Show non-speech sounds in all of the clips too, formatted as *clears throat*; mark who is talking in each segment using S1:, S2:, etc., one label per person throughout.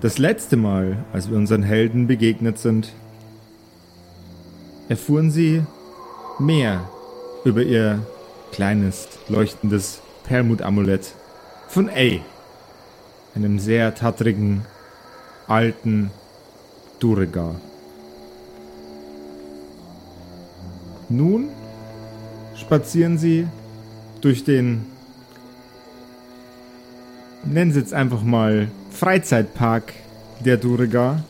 S1: Das letzte Mal, als wir unseren Helden begegnet sind, erfuhren sie mehr über ihr kleines, leuchtendes Perlmut-Amulett von A, einem sehr tattrigen, alten Duregar. Nun spazieren sie durch den, nennen Sie jetzt einfach mal Freizeitpark der Duregar.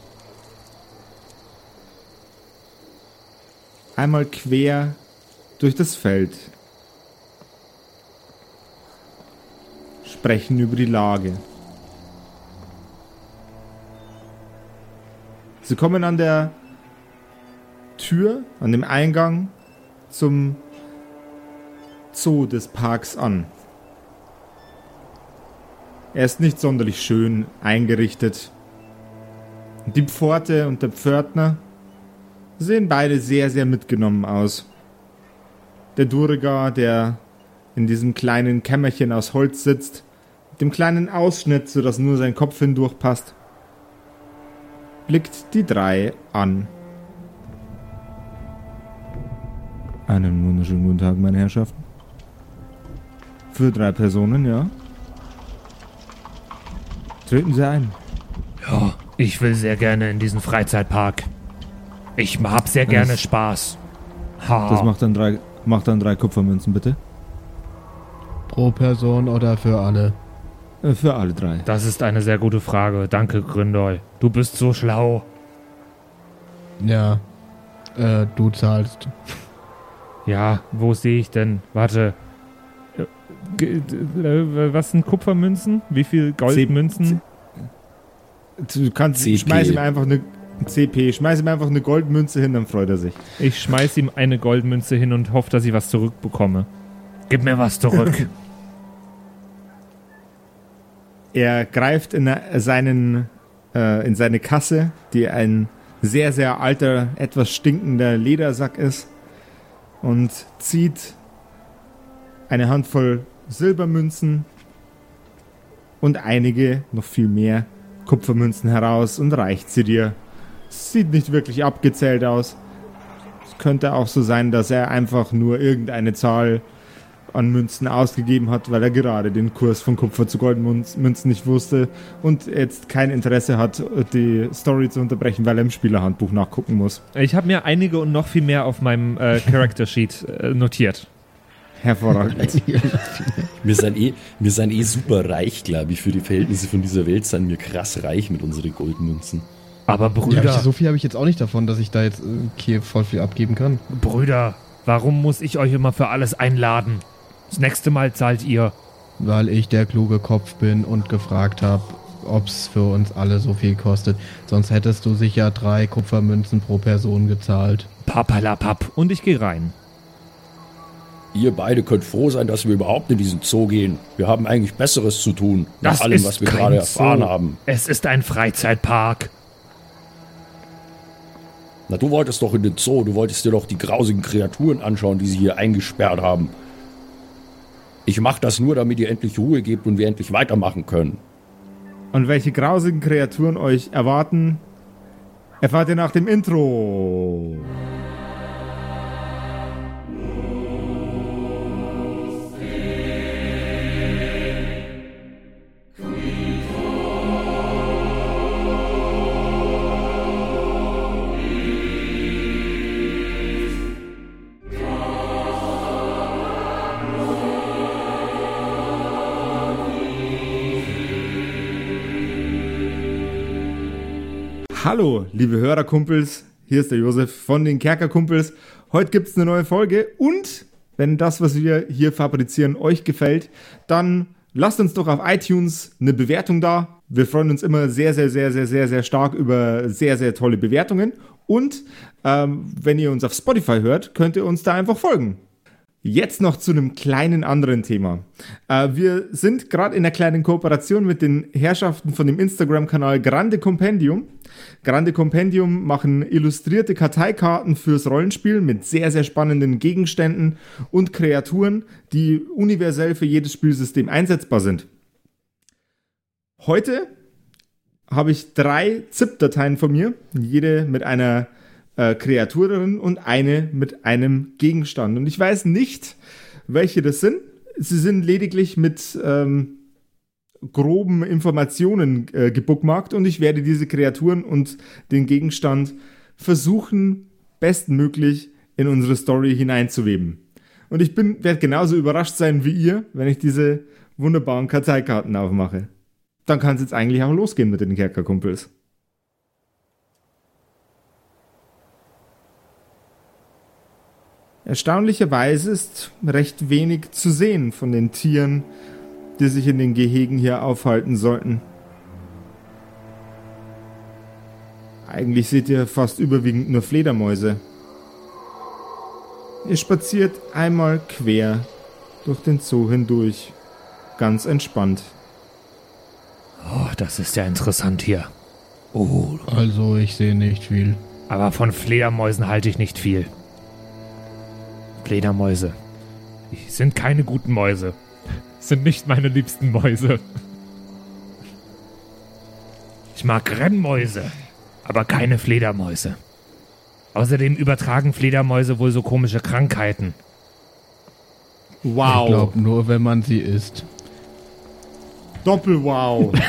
S1: Einmal quer durch das Feld. Sprechen über die Lage. Sie kommen an der Tür, an dem Eingang zum Zoo des Parks an. Er ist nicht sonderlich schön eingerichtet. Die Pforte und der Pförtner sehen beide sehr, sehr mitgenommen aus. Der Durga, der in diesem kleinen Kämmerchen aus Holz sitzt, mit dem kleinen Ausschnitt, sodass nur sein Kopf hindurchpasst, blickt die drei an. Einen wunderschönen guten Tag, meine Herrschaften. Für drei Personen, ja. Treten Sie ein.
S2: Ja, ich will sehr gerne in diesen Freizeitpark. Ich hab sehr gerne
S1: Das-
S2: Spaß. Ha.
S1: Das macht dann drei, macht dann drei Kupfermünzen, bitte.
S3: Pro Person oder für alle?
S1: Äh, Für alle drei.
S2: Das ist eine sehr gute Frage. Danke, Gründoll. Du bist so schlau.
S3: Ja. Äh, du zahlst.
S2: Ja, wo sehe ich denn? Warte. Äh, äh, Was sind Kupfermünzen? Wie viel Goldmünzen?
S1: Du kannst,
S4: CP.
S1: schmeiß ihm einfach eine CP, schmeiß ihm einfach eine Goldmünze hin, dann freut er sich.
S2: Ich schmeiß ihm eine Goldmünze hin und hoffe, dass ich was zurückbekomme. Gib mir was zurück. *laughs*
S1: Er greift in er- seinen, äh, in seine Kasse, die ein sehr, sehr alter, etwas stinkender Ledersack ist, und zieht eine Handvoll Silbermünzen und einige, noch viel mehr, Kupfermünzen heraus und reicht sie dir. Sieht nicht wirklich abgezählt aus. Es könnte auch so sein, dass er einfach nur irgendeine Zahl an Münzen ausgegeben hat, weil er gerade den Kurs von Kupfer zu Goldmünzen nicht wusste und jetzt kein Interesse hat, die Story zu unterbrechen, weil er im Spielerhandbuch nachgucken muss.
S2: ich habe mir einige und noch viel mehr auf meinem äh, *laughs* Character Sheet äh, notiert.
S1: Hervorragend. *laughs*
S4: Wir sind eh, wir sind eh super reich, glaube ich, für die Verhältnisse von dieser Welt sind wir krass reich mit unseren Goldmünzen.
S2: Aber
S3: Ja,
S2: Brüder,
S3: hab ich, so viel habe ich jetzt auch nicht davon, dass ich da jetzt äh, hier voll viel abgeben kann.
S2: Brüder, warum muss ich euch immer für alles einladen? Das nächste Mal zahlt ihr.
S3: Weil ich der kluge Kopf bin und gefragt habe, ob's für uns alle so viel kostet. Sonst hättest du sicher drei Kupfermünzen pro Person gezahlt.
S2: Papalapap. Und ich gehe rein.
S4: Ihr beide könnt froh sein, dass wir überhaupt in diesen Zoo gehen. Wir haben eigentlich Besseres zu tun, nach
S2: Das
S4: allem,
S2: ist
S4: was wir gerade erfahren
S2: Zoo.
S4: haben.
S2: Es ist ein Freizeitpark.
S4: Na, du wolltest doch in den Zoo, du wolltest dir doch die grausigen Kreaturen anschauen, die sie hier eingesperrt haben. Ich mach das nur, damit ihr endlich Ruhe gebt und wir endlich weitermachen können.
S1: Und welche grausigen Kreaturen euch erwarten, erfahrt ihr nach dem Intro. Hallo, liebe Hörerkumpels, hier ist der Josef von den Kerkerkumpels. Heute gibt es eine neue Folge und wenn das, was wir hier fabrizieren, euch gefällt, dann lasst uns doch auf iTunes eine Bewertung da. Wir freuen uns immer sehr, sehr, sehr, sehr, sehr, sehr stark über sehr, sehr tolle Bewertungen. Und ähm, wenn ihr uns auf Spotify hört, könnt ihr uns da einfach folgen. Jetzt noch zu einem kleinen anderen Thema. Äh, wir sind gerade in einer kleinen Kooperation mit den Herrschaften von dem Instagram-Kanal Grande Compendium. Grande Compendium machen illustrierte Karteikarten fürs Rollenspiel mit sehr, sehr spannenden Gegenständen und Kreaturen, die universell für jedes Spielsystem einsetzbar sind. Heute habe ich drei ZIP-Dateien von mir, jede mit einer äh, Kreatur drin und eine mit einem Gegenstand. Und ich weiß nicht, welche das sind. Sie sind lediglich mit ähm, groben Informationen äh, gebookmarkt und ich werde diese Kreaturen und den Gegenstand versuchen, bestmöglich in unsere Story hineinzuweben. Und ich bin, werde genauso überrascht sein wie ihr, wenn ich diese wunderbaren Karteikarten aufmache. Dann kann es jetzt eigentlich auch losgehen mit den Kerkerkumpels. Erstaunlicherweise ist recht wenig zu sehen von den Tieren, die sich in den Gehegen hier aufhalten sollten. Eigentlich seht ihr fast überwiegend nur Fledermäuse. Ihr spaziert einmal quer durch den Zoo hindurch, ganz entspannt.
S2: Oh, das ist ja interessant hier. Oh,
S3: Also ich sehe nicht viel.
S2: aber von Fledermäusen halte ich nicht viel. Fledermäuse. Die sind keine guten Mäuse. Sind nicht meine liebsten Mäuse. Ich mag Rennmäuse, aber keine Fledermäuse. Außerdem übertragen Fledermäuse wohl so komische Krankheiten.
S1: Wow.
S3: Ich glaube nur, wenn man sie isst.
S1: Doppel-Wow. *laughs*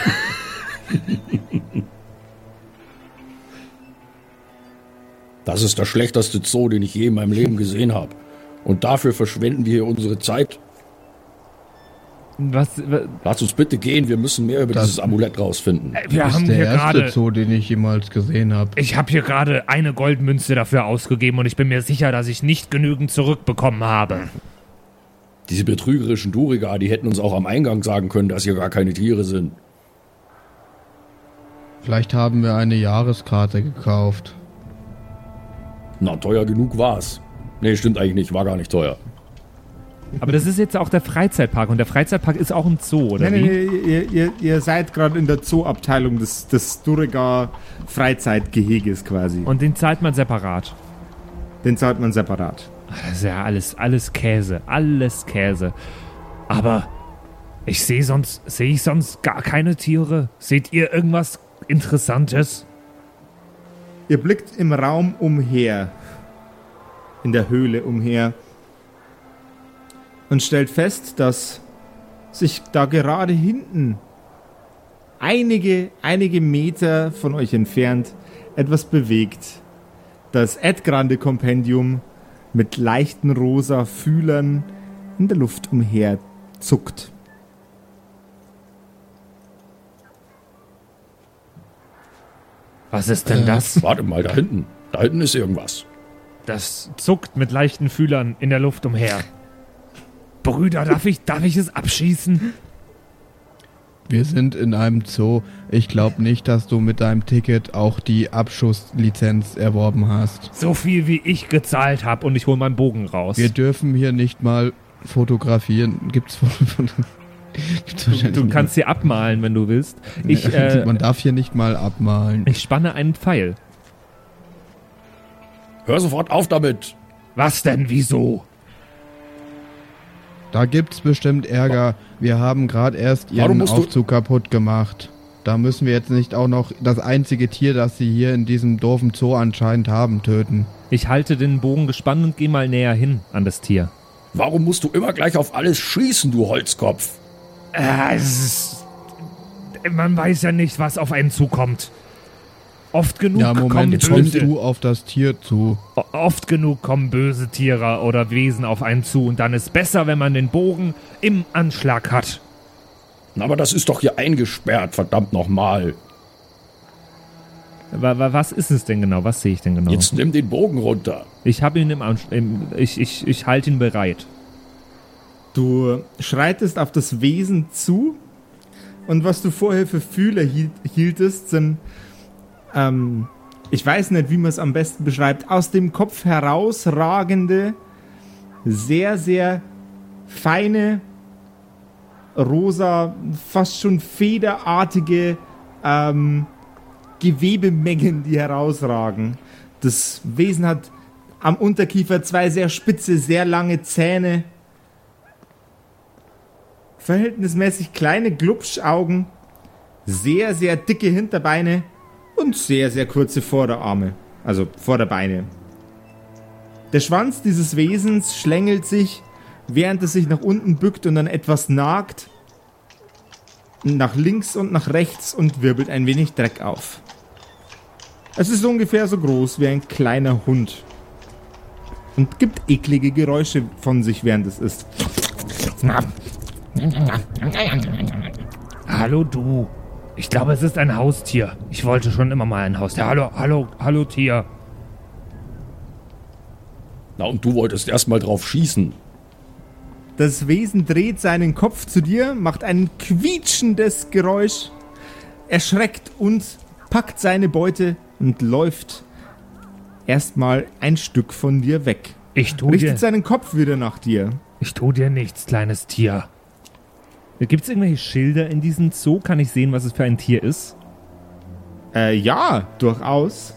S4: Das ist der schlechteste Zoo, den ich je in meinem Leben gesehen habe. Und dafür verschwenden wir hier unsere Zeit.
S2: Was? wa-
S4: Lass uns bitte gehen, wir müssen mehr über
S3: Das-
S4: dieses Amulett rausfinden.
S2: äh, Wir
S3: das
S2: haben
S3: ist der
S2: hier
S3: erste. Zoo, den ich jemals gesehen habe.
S2: Ich habe hier gerade eine Goldmünze dafür ausgegeben und ich bin mir sicher, dass ich nicht genügend zurückbekommen habe.
S4: Diese betrügerischen Duriga, die hätten uns auch am Eingang sagen können, dass hier gar keine Tiere sind.
S3: Vielleicht haben wir eine Jahreskarte gekauft.
S4: Na, teuer genug war's. Nee, stimmt eigentlich nicht, war gar nicht teuer.
S2: Aber das ist jetzt auch der Freizeitpark und der Freizeitpark ist auch ein Zoo, oder
S1: nee, nee,
S2: wie?
S1: nee, ihr, ihr, ihr seid gerade in der Zoo-Abteilung des, des Duriga Freizeitgeheges quasi.
S2: Und den zahlt man separat.
S1: Den zahlt man separat.
S2: Das ist ja alles, alles Käse, alles Käse. Aber ich sehe sonst, sehe ich sonst gar keine Tiere. Seht ihr irgendwas Interessantes?
S1: Ihr blickt im Raum umher, in der Höhle umher und stellt fest, dass sich da gerade hinten einige, einige Meter von euch entfernt etwas bewegt. Das Ed Grande Kompendium mit leichten rosa Fühlern in der Luft umher zuckt.
S2: Was ist denn das?
S4: Warte mal, da hinten. Da hinten ist irgendwas.
S2: Das zuckt mit leichten Fühlern in der Luft umher. Brüder, darf ich, darf ich es abschießen?
S3: Wir sind in einem Zoo. Ich glaube nicht, dass du mit deinem Ticket auch die Abschusslizenz erworben hast.
S2: So viel wie ich gezahlt habe und ich hole meinen Bogen raus.
S3: Wir dürfen hier nicht mal fotografieren. Gibt's Foto *laughs* Gibt's wahrscheinlich
S2: Du
S3: nicht.
S2: kannst sie abmalen, wenn du willst. Ich, *laughs* äh,
S3: Man darf hier nicht mal abmalen.
S2: ich spanne einen Pfeil.
S4: Hör sofort auf damit.
S2: Was denn? Wieso?
S3: Da gibt's bestimmt Ärger. Wir haben gerade erst ihren Aufzug kaputt gemacht. Da müssen wir jetzt nicht auch noch das einzige Tier, das sie hier in diesem doofen Zoo anscheinend haben, töten.
S2: Ich halte den Bogen gespannt und gehe mal näher hin an das Tier.
S4: Warum musst du immer gleich auf alles schießen, du Holzkopf?
S2: Äh, es ist, man weiß ja nicht, was auf einen zukommt. Oft genug
S3: Ja,
S2: kommen
S3: Moment, jetzt kommst
S2: böse,
S3: du auf das Tier zu.
S2: oft genug kommen böse Tiere oder Wesen auf einen zu und dann ist besser, wenn man den Bogen im Anschlag hat.
S4: Aber das ist doch hier eingesperrt, verdammt nochmal.
S2: Wa- wa- Was ist es denn genau? Was sehe ich denn genau?
S4: Jetzt nimm den Bogen runter.
S2: Ich habe ihn im, Ansch im ich, ich, ich halte ihn bereit.
S1: Du schreitest auf das Wesen zu und was du vorher für Fühler hielt, hieltest, sind, ähm, ich weiß nicht, wie man es am besten beschreibt, aus dem Kopf herausragende, sehr, sehr feine, rosa, fast schon federartige ähm, Gewebemengen, die herausragen. Das Wesen hat am Unterkiefer zwei sehr spitze, sehr lange Zähne. Verhältnismäßig kleine Glubschaugen, sehr, sehr dicke Hinterbeine und sehr, sehr kurze Vorderarme, also Vorderbeine. Der Schwanz dieses Wesens schlängelt sich, während es sich nach unten bückt und dann etwas nagt, nach links und nach rechts und wirbelt ein wenig Dreck auf. Es ist ungefähr so groß wie ein kleiner Hund und gibt eklige Geräusche von sich, während es isst.
S2: Hallo du. Ich glaube, es ist ein Haustier. Ich wollte schon immer mal ein Haustier. Hallo, hallo, hallo Tier.
S4: Na, und du wolltest erstmal drauf schießen.
S1: Das Wesen dreht seinen Kopf zu dir, macht ein quietschendes Geräusch, erschreckt und packt seine Beute und läuft erstmal ein Stück von dir weg.
S2: Ich tu
S1: Richtet
S2: dir,
S1: seinen Kopf wieder nach dir.
S2: ich tu dir nichts, kleines Tier. Gibt es irgendwelche Schilder in diesem Zoo? Kann ich sehen, was es für ein Tier ist?
S1: Äh, ja, durchaus.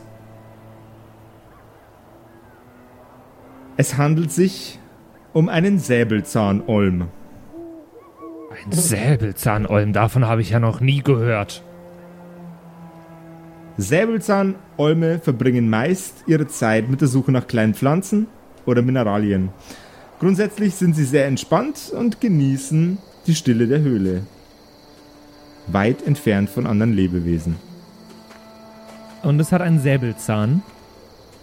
S1: Es handelt sich um einen Säbelzahnolm.
S2: Ein Säbelzahnolm, davon habe ich ja noch nie gehört.
S1: Säbelzahnolme verbringen meist ihre Zeit mit der Suche nach kleinen Pflanzen oder Mineralien. Grundsätzlich sind sie sehr entspannt und genießen die Stille der Höhle. Weit entfernt von anderen Lebewesen.
S2: Und es hat einen Säbelzahn.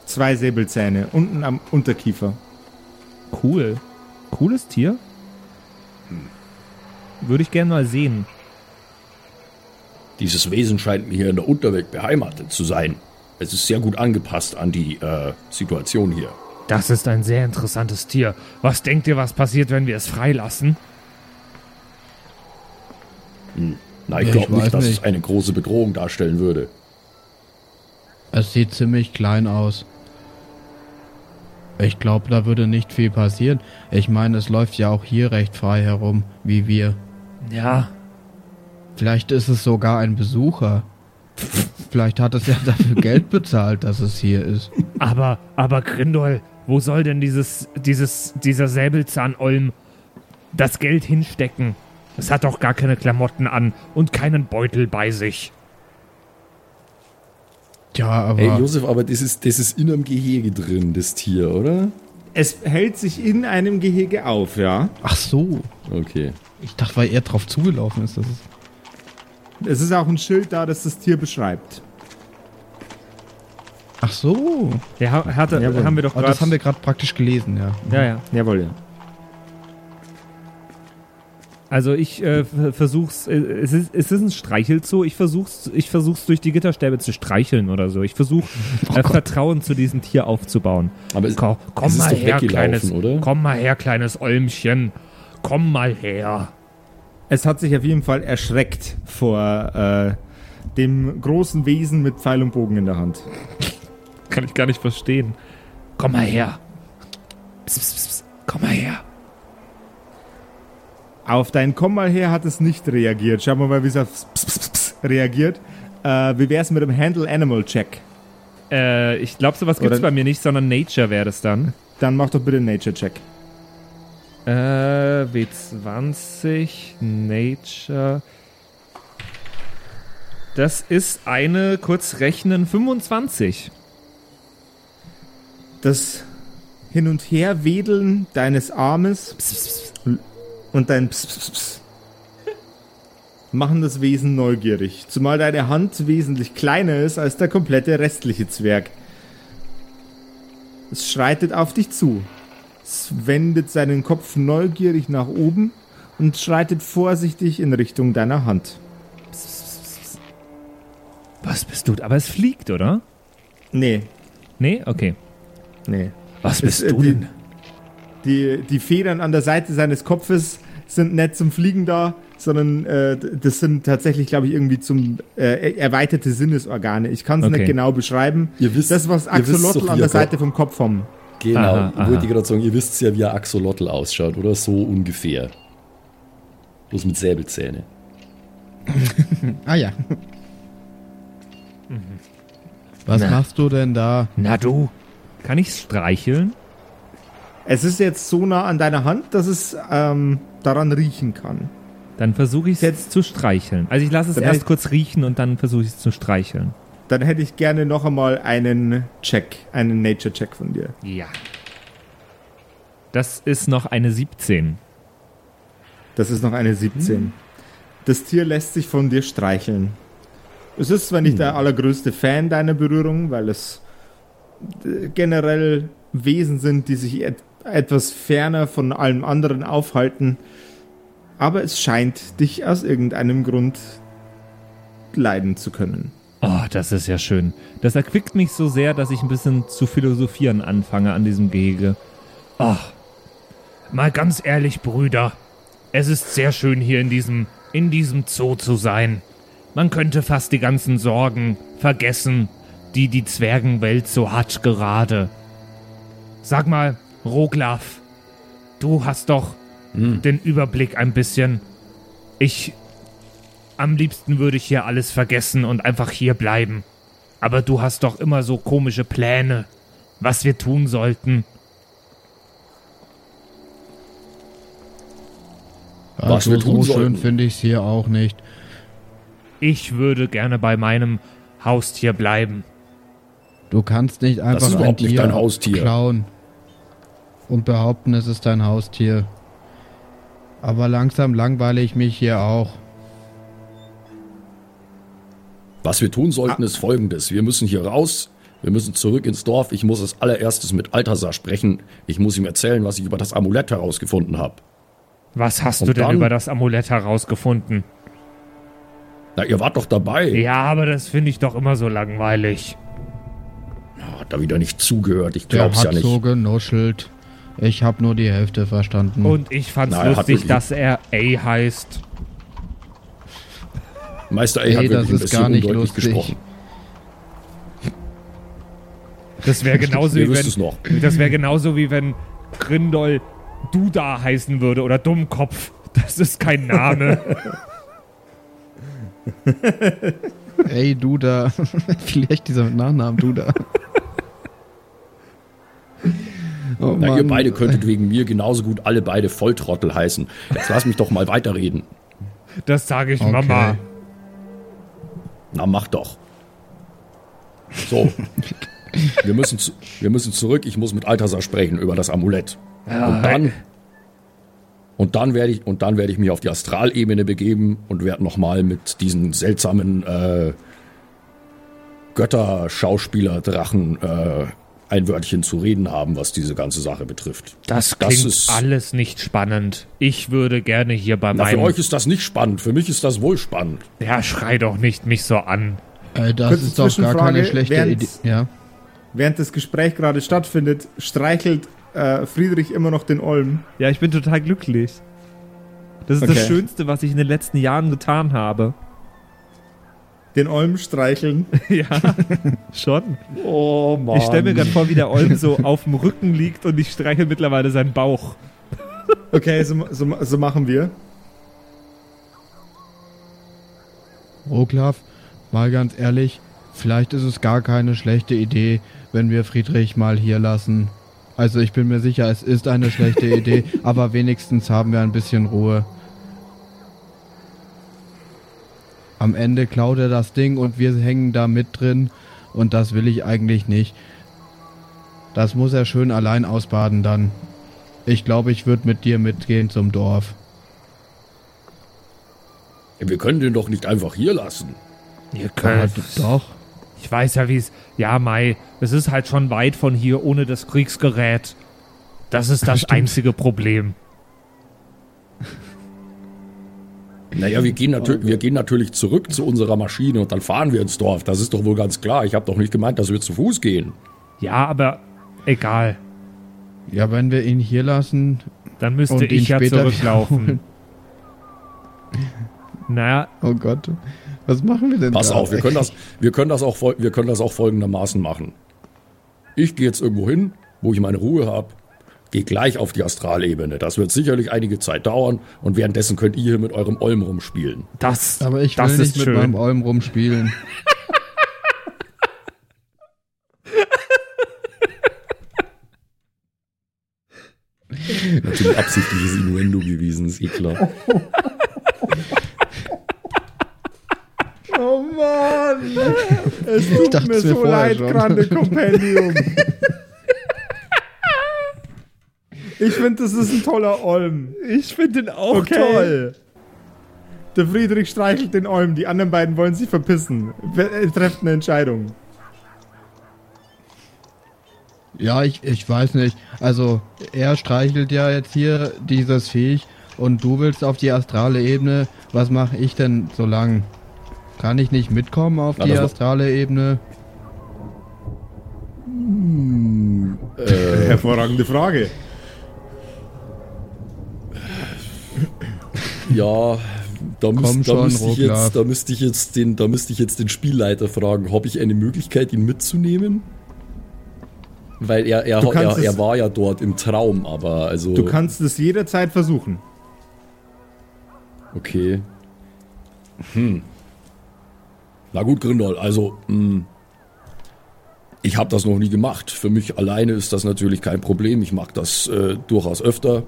S1: Zwei Säbelzähne unten am Unterkiefer.
S2: Cool. Cooles Tier. Würde ich gerne mal sehen.
S4: Dieses Wesen scheint mir hier in der Unterwelt beheimatet zu sein. Es ist sehr gut angepasst an die äh, Situation hier.
S2: Das ist ein sehr interessantes Tier. Was denkt ihr, was passiert, wenn wir es freilassen?
S4: Na, ich glaube nicht, dass es
S3: nicht.
S4: eine große Bedrohung darstellen würde.
S3: Es sieht ziemlich klein aus. Ich glaube, da würde nicht viel passieren. Ich meine, es läuft ja auch hier recht frei herum, wie wir.
S2: Ja,
S3: Vielleicht ist es sogar ein Besucher. Vielleicht hat es ja *laughs* dafür Geld bezahlt, dass es hier ist.
S2: aber, aber Grindol, wo soll denn dieses, dieses, dieser Säbelzahnolm das Geld hinstecken? Es hat doch gar keine Klamotten an und keinen Beutel bei sich.
S3: Ja, aber
S4: Ey, Josef, aber das ist, das ist in einem Gehege drin, das Tier, oder?
S1: Es hält sich in einem Gehege auf, ja.
S3: ach so.
S4: Okay.
S3: Ich dachte, weil er drauf zugelaufen ist. Das ist
S1: Es ist auch ein Schild da, das das Tier beschreibt.
S3: ach so.
S2: Ja, ha- hatte,
S1: Jawohl.
S2: haben wir doch
S3: Oh,
S2: gerade.
S3: das haben wir gerade praktisch gelesen, ja.
S2: Ja, ja.
S1: Jawohl, ja.
S2: Also ich äh, versuch's, äh, es ist, es ist ein Streichelzoo, ich versuch's, ich versuch's durch die Gitterstäbe zu streicheln oder so. Ich versuch *laughs* äh, Vertrauen zu diesem Tier aufzubauen.
S4: Aber es,
S2: Komm, komm
S4: es ist
S2: mal her, kleines,
S4: oder?
S2: komm mal her, kleines Olmchen. Komm mal her.
S1: Es hat sich auf jeden Fall erschreckt vor äh, dem großen Wesen mit Pfeil und Bogen in der Hand.
S2: Kann ich gar nicht verstehen. Komm mal her. Psst, psst, psst. Komm mal her.
S1: Auf dein Komm mal her hat es nicht reagiert. Schauen wir mal, wie es auf Pss, Pss, Pss reagiert. Äh, wie wär's mit dem Handle Animal Check?
S2: Äh, ich glaube, sowas gibt's
S1: Oder-
S2: bei mir nicht, sondern Nature wäre das dann.
S1: Dann mach doch bitte Nature Check.
S2: Äh, W20, Nature. Das ist eine, kurz rechnen, 25.
S1: Das Hin- und Herwedeln deines Armes und dein Pss, Pss, Pss machen das Wesen neugierig. Zumal deine Hand wesentlich kleiner ist als der komplette restliche Zwerg. Es schreitet auf dich zu. Es wendet seinen Kopf neugierig nach oben und schreitet vorsichtig in Richtung deiner Hand.
S2: Was bist du? Aber es fliegt, oder?
S1: Nee,
S2: Nee? Okay.
S1: nee.
S2: Was
S1: bist du denn? Die, die Federn an der Seite seines Kopfes sind nicht zum Fliegen da, sondern äh, das sind tatsächlich, glaube ich, irgendwie zum äh, erweiterte Sinnesorgane. Ich kann es
S2: Okay.
S1: nicht genau beschreiben.
S4: Ihr wisst-
S1: das, was Axolotl an der
S4: er
S1: Seite vom Kopf haben.
S4: Genau,
S2: Aha, aha.
S4: wollte ich gerade sagen, ihr wisst ja, wie ein Axolotl ausschaut, oder? So ungefähr. Bloß mit Säbelzähne. *laughs*
S3: Ah ja. Was
S2: Na.
S3: machst du denn da?
S2: Na du. Kann ich streicheln?
S1: Es ist jetzt so nah an deiner Hand, dass es ähm, daran riechen kann.
S2: Dann versuche ich es jetzt zu streicheln. Also ich lasse es erst kurz riechen und dann versuche ich es zu streicheln.
S1: Dann hätte ich gerne noch einmal einen Check, einen Nature-Check von dir.
S2: Ja. Das ist noch eine 17.
S1: Das ist noch eine 17. Das Tier lässt sich von dir streicheln. Es ist zwar nicht der allergrößte Fan deiner Berührung, weil es äh, generell Wesen sind, die sich etwas ferner von allem anderen aufhalten, aber es scheint dich aus irgendeinem Grund leiden zu können.
S2: Oh, das ist ja schön. Das erquickt mich so sehr, dass ich ein bisschen zu philosophieren anfange an diesem Gehege. Ach, mal ganz ehrlich, Brüder. Es ist sehr schön hier in diesem, in diesem Zoo zu sein. Man könnte fast die ganzen Sorgen vergessen, die die Zwergenwelt so hat gerade. Sag mal, Roglaf, du hast doch den Überblick ein bisschen. Ich am liebsten würde ich hier alles vergessen und einfach hier bleiben. Aber du hast doch immer so komische Pläne, was wir tun sollten.
S4: Was
S3: Also
S4: wir tun
S3: so schön finde ich es hier auch nicht.
S2: Ich würde gerne bei meinem Haustier bleiben.
S3: Du kannst nicht einfach
S4: ist
S3: ein
S4: überhaupt nicht
S3: Tier
S4: dein Haustier.
S3: klauen und behaupten, es ist dein Haustier. Aber langsam langweile ich mich hier auch.
S4: Was wir tun sollten, ist folgendes. Wir müssen hier raus. Wir müssen zurück ins Dorf. Ich muss als allererstes mit Altasar sprechen. Ich muss ihm erzählen, was ich über das Amulett herausgefunden habe.
S2: Was hast
S4: Und
S2: du denn
S4: dann-
S2: über das Amulett herausgefunden?
S4: Na, ihr wart doch dabei.
S2: Ja, aber das finde ich doch immer so langweilig.
S4: Hat da wieder nicht zugehört. Ich
S3: Der
S4: glaub's
S3: hat
S4: ja nicht.
S3: so genuschelt. Ich habe nur die Hälfte verstanden.
S2: Und ich fand's
S4: Na,
S2: lustig, dass er A heißt.
S4: Meister A
S3: Ey,
S4: hat
S3: das ist gar nicht lustig.
S4: gesprochen.
S2: Das wäre *laughs* genauso wie wenn das wäre genauso wie wenn Grindol Duda heißen würde oder Dummkopf. Das ist kein Name. *laughs*
S3: Ey, du da. *laughs* Vielleicht dieser Nachnamen, du da. Oh
S4: Na, ihr beide könntet wegen mir genauso gut alle beide Volltrottel heißen. Jetzt lass mich doch mal weiterreden.
S2: Das sage ich
S3: Okay.
S2: Mama.
S4: Na, mach doch. So. wir, müssen zu, wir müssen zurück. Ich muss mit Altasar sprechen über das Amulett. und dann. Und dann werde ich, und dann werde ich mich auf die Astralebene begeben und werde nochmal mit diesen seltsamen äh, Götter-Schauspieler-Drachen äh, ein Wörtchen zu reden haben, was diese ganze Sache betrifft.
S2: Das
S4: Das
S2: klingt
S4: ist-
S2: alles nicht spannend. Ich würde gerne hier bei
S4: Na, für
S2: meinem.
S4: euch ist das nicht spannend, für mich ist das wohl spannend.
S2: Ja, schrei doch nicht mich so an.
S3: Ey, das
S1: Kurze
S3: ist doch gar keine schlechte
S1: während-
S3: Idee. Ja.
S1: Während das Gespräch gerade stattfindet, streichelt äh, Friedrich immer noch den Olm.
S2: Ja, ich bin total glücklich. Das ist
S1: Okay.
S2: das Schönste, was ich in den letzten Jahren getan habe.
S1: Den Olm streicheln. *laughs*
S2: ja, schon.
S4: Oh Mann.
S2: Ich stelle mir gerade vor, wie der Olm so auf dem Rücken liegt und ich streiche mittlerweile seinen Bauch.
S1: Okay, so, so, so machen wir.
S3: Roglaf, mal ganz ehrlich, vielleicht ist es gar keine schlechte Idee, wenn wir Friedrich mal hier lassen. Also ich bin mir sicher, es ist eine schlechte Idee, *laughs* aber wenigstens haben wir ein bisschen Ruhe. Am Ende klaut er das Ding und wir hängen da mit drin und das will ich eigentlich nicht. Das muss er schön allein ausbaden dann. Ich glaube, ich würde mit dir mitgehen zum Dorf.
S4: Wir können den doch nicht einfach hier lassen.
S2: Ihr
S3: Aber
S2: könnt.
S3: doch.
S2: Ich weiß ja, wie es. Ja, Mai, es ist halt schon weit von hier ohne das Kriegsgerät. Das ist das
S3: Stimmt.
S2: einzige Problem.
S4: Naja, wir gehen, wir gehen natürlich zurück zu unserer Maschine und dann fahren wir ins Dorf. Das ist doch wohl ganz klar. Ich habe doch nicht gemeint, dass wir zu Fuß gehen.
S2: Ja, aber egal.
S3: Ja, wenn wir ihn hier lassen,
S2: Dann müsste
S3: Und ihn
S2: ich ja
S3: später
S2: zurücklaufen. Naja,
S3: Oh Gott. Was machen wir denn
S4: Pass
S3: da?
S4: auf, wir können, das, wir, können das auch, wir können das auch folgendermaßen machen. Ich gehe jetzt irgendwo hin, wo ich meine Ruhe habe, Geh gleich auf die Astralebene. Das wird sicherlich einige Zeit dauern und währenddessen könnt ihr hier mit eurem Olm rumspielen.
S2: Das,
S3: Aber ich
S2: das
S3: will
S2: nicht
S3: mit
S2: schön.
S3: meinem Olm rumspielen. *laughs*
S4: Natürlich absichtliches Innuendo gewesen, ist eh klar. Oh Mann!
S1: Es tut mir so leid,
S3: schon.
S1: Grande *laughs* Compendium ich finde, das ist ein toller Olm.
S2: Ich finde den auch
S1: Okay.
S2: toll.
S1: Der Friedrich streichelt den Olm, die anderen beiden wollen sich verpissen. Wer- äh, Trefft eine Entscheidung.
S3: Ja, ich, ich weiß nicht. Also, er streichelt ja jetzt hier dieses Viech und du willst auf die astrale Ebene. Was mache ich denn so lang? Kann ich nicht mitkommen auf
S4: Na,
S3: die astrale Ebene?
S4: Äh, *laughs*
S1: Hervorragende Frage.
S4: Ja, da, müsst, da, müsste ich jetzt, da müsste ich jetzt den, da müsste ich jetzt den Spielleiter fragen, habe ich eine Möglichkeit, ihn mitzunehmen? Weil er, er, er, er war ja dort im Traum, aber also.
S1: Du kannst es jederzeit versuchen.
S4: Okay. Hm. Na gut, Grindol, also, hm, ich habe das noch nie gemacht. Für mich alleine ist das natürlich kein Problem. Ich mag das äh, durchaus öfter,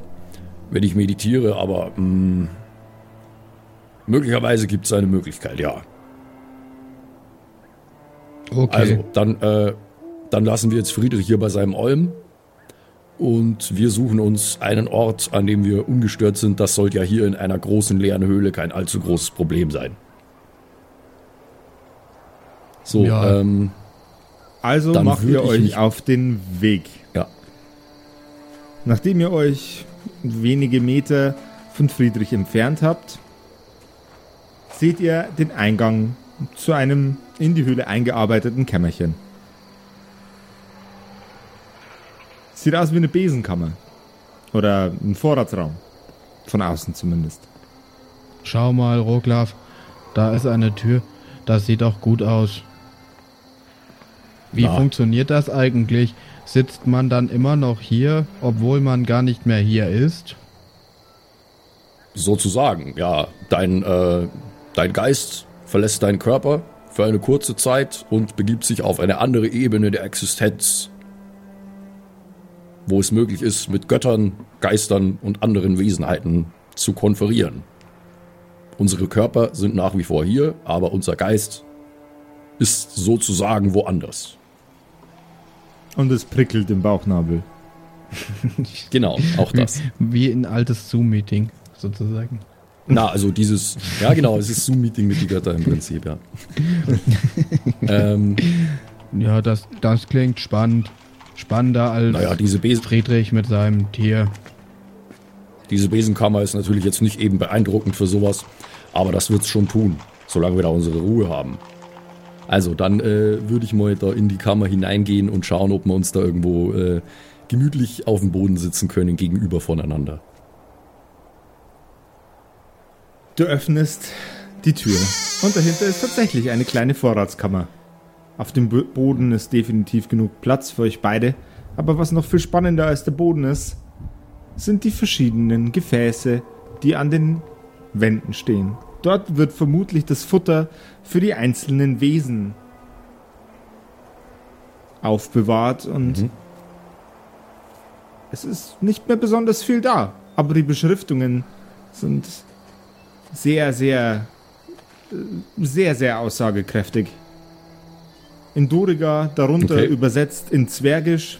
S4: wenn ich meditiere, aber hm, möglicherweise gibt es eine Möglichkeit, ja.
S3: Okay.
S4: Also, dann, äh, dann lassen wir jetzt Friedrich hier bei seinem Olm und wir suchen uns einen Ort, an dem wir ungestört sind. Das sollte ja hier in einer großen leeren Höhle kein allzu großes Problem sein. So,
S3: Ja.
S4: ähm,
S1: Also macht ihr euch
S4: mich-
S1: auf den Weg.
S4: ja.
S1: Nachdem ihr euch wenige Meter von Friedrich entfernt habt, seht ihr den Eingang zu einem in die Höhle eingearbeiteten Kämmerchen. Sieht aus wie eine Besenkammer. Oder ein Vorratsraum. Von außen zumindest.
S3: Schau mal, Roglaf. Da ist eine Tür. Das sieht doch gut aus. Wie
S4: Na.
S3: funktioniert das eigentlich? Sitzt man dann immer noch hier, obwohl man gar nicht mehr hier ist?
S4: Sozusagen, ja. Dein, äh, dein Geist verlässt deinen Körper für eine kurze Zeit und begibt sich auf eine andere Ebene der Existenz, wo es möglich ist, mit Göttern, Geistern und anderen Wesenheiten zu konferieren. Unsere Körper sind nach wie vor hier, aber unser Geist ist sozusagen woanders.
S1: Und es prickelt im Bauchnabel.
S4: Genau, auch das. *laughs*
S3: Wie ein altes Zoom-Meeting, sozusagen.
S4: Na, also dieses, ja genau, es ist Zoom-Meeting mit die Götter im Prinzip, ja. *laughs* ähm,
S3: Ja, das, das klingt spannend. Spannender als
S4: naja, diese Besen,
S3: Friedrich mit seinem Tier.
S4: Diese Besenkammer ist natürlich jetzt nicht eben beeindruckend für sowas, aber das wird's schon tun, solange wir da unsere Ruhe haben. Also, dann äh, würde ich mal da in die Kammer hineingehen und schauen, ob wir uns da irgendwo äh, gemütlich auf dem Boden sitzen können, gegenüber voneinander.
S1: Du öffnest die Tür und dahinter ist tatsächlich eine kleine Vorratskammer. Auf dem Bo- Boden ist definitiv genug Platz für euch beide, aber was noch viel spannender als der Boden ist, sind die verschiedenen Gefäße, die an den Wänden stehen. Dort wird vermutlich das Futter für die einzelnen Wesen aufbewahrt und
S4: Mhm.
S1: es ist nicht mehr besonders viel da, aber die Beschriftungen sind sehr, sehr, sehr, sehr aussagekräftig. In Doriga, darunter
S4: Okay.
S1: übersetzt in Zwergisch,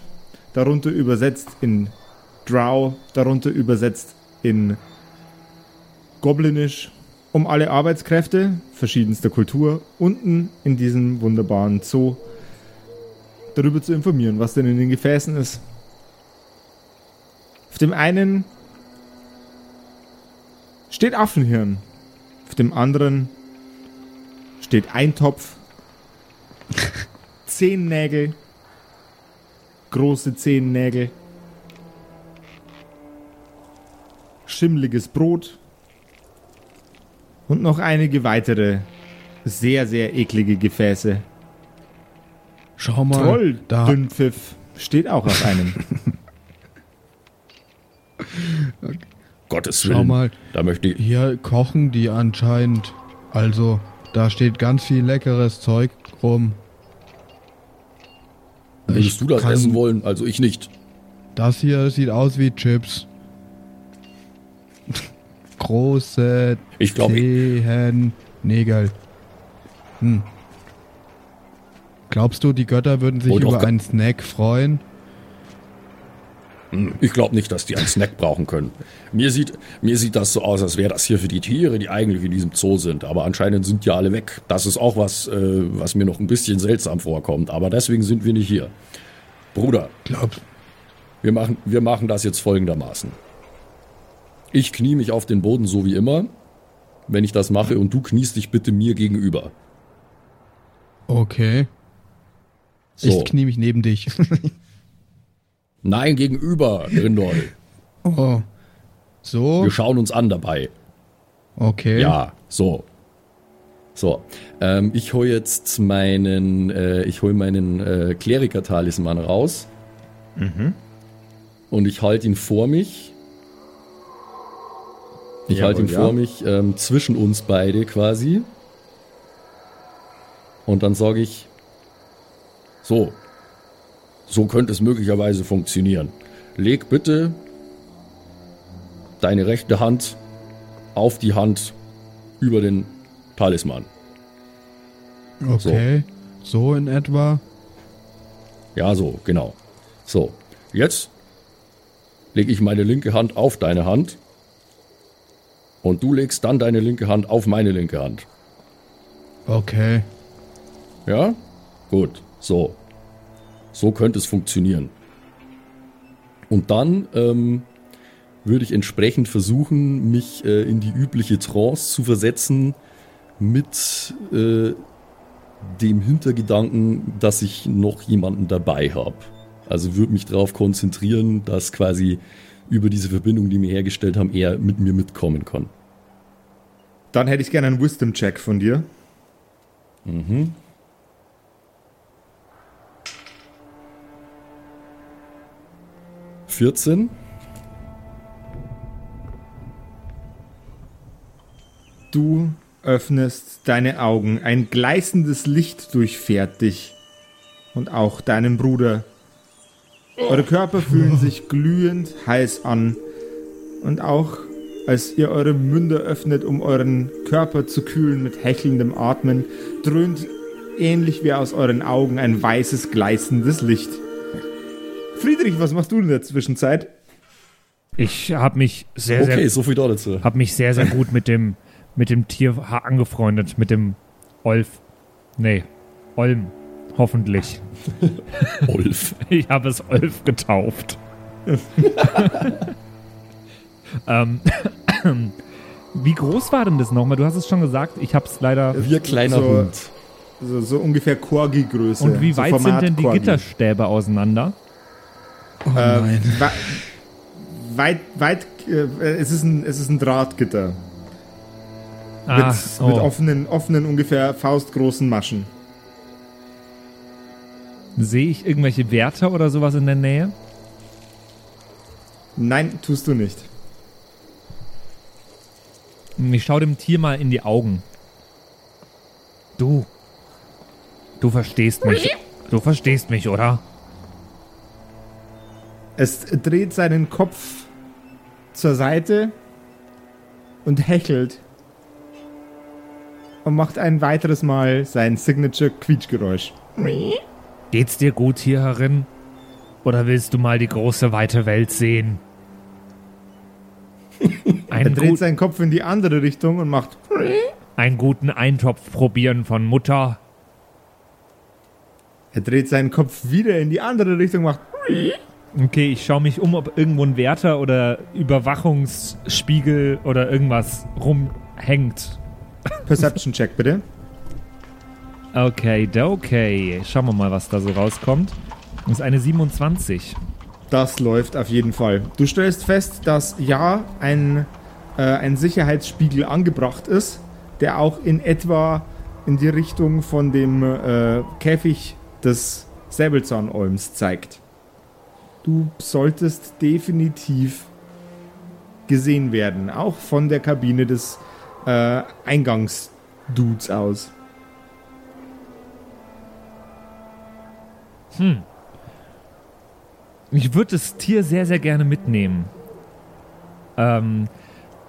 S1: darunter übersetzt in Drow, darunter übersetzt in Goblinisch, um alle Arbeitskräfte verschiedenster Kultur unten in diesem wunderbaren Zoo darüber zu informieren, was denn in den Gefäßen ist. Auf dem einen steht Affenhirn. Auf dem anderen steht Eintopf, *laughs* Zehennägel, große Zehennägel, schimmliges Brot und noch einige weitere sehr, sehr eklige Gefäße.
S3: Schau mal,
S1: Troll,
S3: da,
S1: Dünnpfiff, steht auch auf einem. *laughs*
S4: Gottes
S3: schau
S4: Willen.
S3: mal,
S4: Da möchte ich.
S3: hier kochen die anscheinend. Also, da steht ganz viel leckeres Zeug rum.
S4: Würdest
S3: Ich
S4: du das essen wollen? Also ich nicht.
S3: Das hier sieht aus wie Chips. *laughs* Große
S4: Ich glaube,
S3: Zehennägel. Hm. Glaubst du, die Götter würden sich über einen Snack freuen?
S4: Ich glaube nicht, dass die einen Snack brauchen können. Mir sieht, mir sieht das so aus, als wäre das hier für die Tiere, die eigentlich in diesem Zoo sind. Aber anscheinend sind die alle weg. Das ist auch was, äh, was mir noch ein bisschen seltsam vorkommt. Aber deswegen sind wir nicht hier. Bruder,
S3: Glaubst
S4: wir machen, wir machen das jetzt folgendermaßen. Ich knie mich auf den Boden so wie immer, wenn ich das mache, und du kniest dich bitte mir gegenüber.
S3: Okay.
S4: So.
S3: Ich knie mich neben dich. *laughs*
S4: Nein, gegenüber, Grindol.
S3: oh. So?
S4: Wir schauen uns an dabei.
S3: Okay.
S4: Ja, so. So, ähm, ich hole jetzt meinen, äh, ich hole meinen äh, Kleriker-Talisman raus. Und ich halte ihn vor mich. Ich halte ihn
S1: Jawohl,
S4: vor
S1: ja.
S4: mich ähm, zwischen uns beide quasi. Und dann sage ich, so, so könnte es möglicherweise funktionieren. Leg bitte deine rechte Hand auf die Hand über den Talisman.
S3: Okay. So. in etwa.
S4: Ja, so, genau. So, jetzt lege ich meine linke Hand auf deine Hand und du legst dann deine linke Hand auf meine linke Hand.
S3: Okay.
S4: Ja? Gut, so. So könnte es funktionieren. Und dann ähm, würde ich entsprechend versuchen, mich äh, in die übliche Trance zu versetzen mit äh, dem Hintergedanken, dass ich noch jemanden dabei habe. Also würde mich darauf konzentrieren, dass quasi über diese Verbindung, die wir hergestellt haben, er mit mir mitkommen kann.
S1: Dann hätte ich gerne einen Wisdom-Check von dir.
S4: 14.
S1: Du öffnest deine Augen. Ein gleißendes Licht durchfährt dich und auch deinen Bruder. Eure Körper fühlen sich glühend heiß an. Und auch als ihr eure Münder öffnet, um euren Körper zu kühlen mit hechelndem Atmen, dröhnt ähnlich wie aus euren Augen ein weißes, gleißendes Licht. Friedrich, was machst du in der Zwischenzeit?
S2: Ich habe mich sehr,
S4: Okay,
S2: sehr,
S4: so viel dazu.
S2: hab mich sehr, sehr gut mit dem, mit dem Tier angefreundet, mit dem Olf. Nee, Olm. Hoffentlich. *laughs*
S4: Wolf.
S2: Ich habe es Olf getauft. *laughs* ähm, *coughs* wie groß war denn das nochmal? Du hast es schon gesagt, ich habe es leider.
S4: Wir kleiner
S1: So-
S4: Hund.
S1: So, so ungefähr Korgi-Größe.
S2: Und wie
S1: so
S2: weit sind
S1: Format
S2: denn die
S1: Corgi.
S2: Gitterstäbe auseinander?
S3: Oh
S1: Äh,
S3: nein.
S1: wa- weit, weit, äh, es, ist ein, es ist ein Drahtgitter.
S2: Ah,
S1: mit, mit offenen, offenen, ungefähr faustgroßen Maschen.
S2: Sehe ich irgendwelche Wärter oder sowas in der Nähe?
S1: Nein, tust du nicht.
S2: Ich schaue dem Tier mal in die Augen. Du. Du verstehst mich. Du verstehst mich, oder?
S1: Es dreht seinen Kopf zur Seite und hechelt. Und macht ein weiteres Mal sein Signature-Quietschgeräusch.
S2: Geht's dir gut hier herin? Oder willst du mal die große weite Welt sehen? *laughs*
S1: Er dreht seinen Kopf in die andere Richtung und macht.
S2: einen guten Eintopf probieren von Mutter.
S1: Er dreht seinen Kopf wieder in die andere Richtung und macht.
S2: Okay, ich schaue mich um, ob irgendwo ein Wärter oder Überwachungsspiegel oder irgendwas rumhängt.
S1: Perception-Check bitte.
S2: Okay, okay. Schauen wir mal, was da so rauskommt. Das ist eine 27.
S1: Das läuft auf jeden Fall. Du stellst fest, dass ja ein, äh, ein Sicherheitsspiegel angebracht ist, der auch in etwa in die Richtung von dem äh, Käfig des Säbelzahnolms zeigt. Du solltest definitiv gesehen werden, auch von der Kabine des äh, Eingangsdudes aus.
S2: Ich würde das Tier sehr, sehr gerne mitnehmen. Ähm,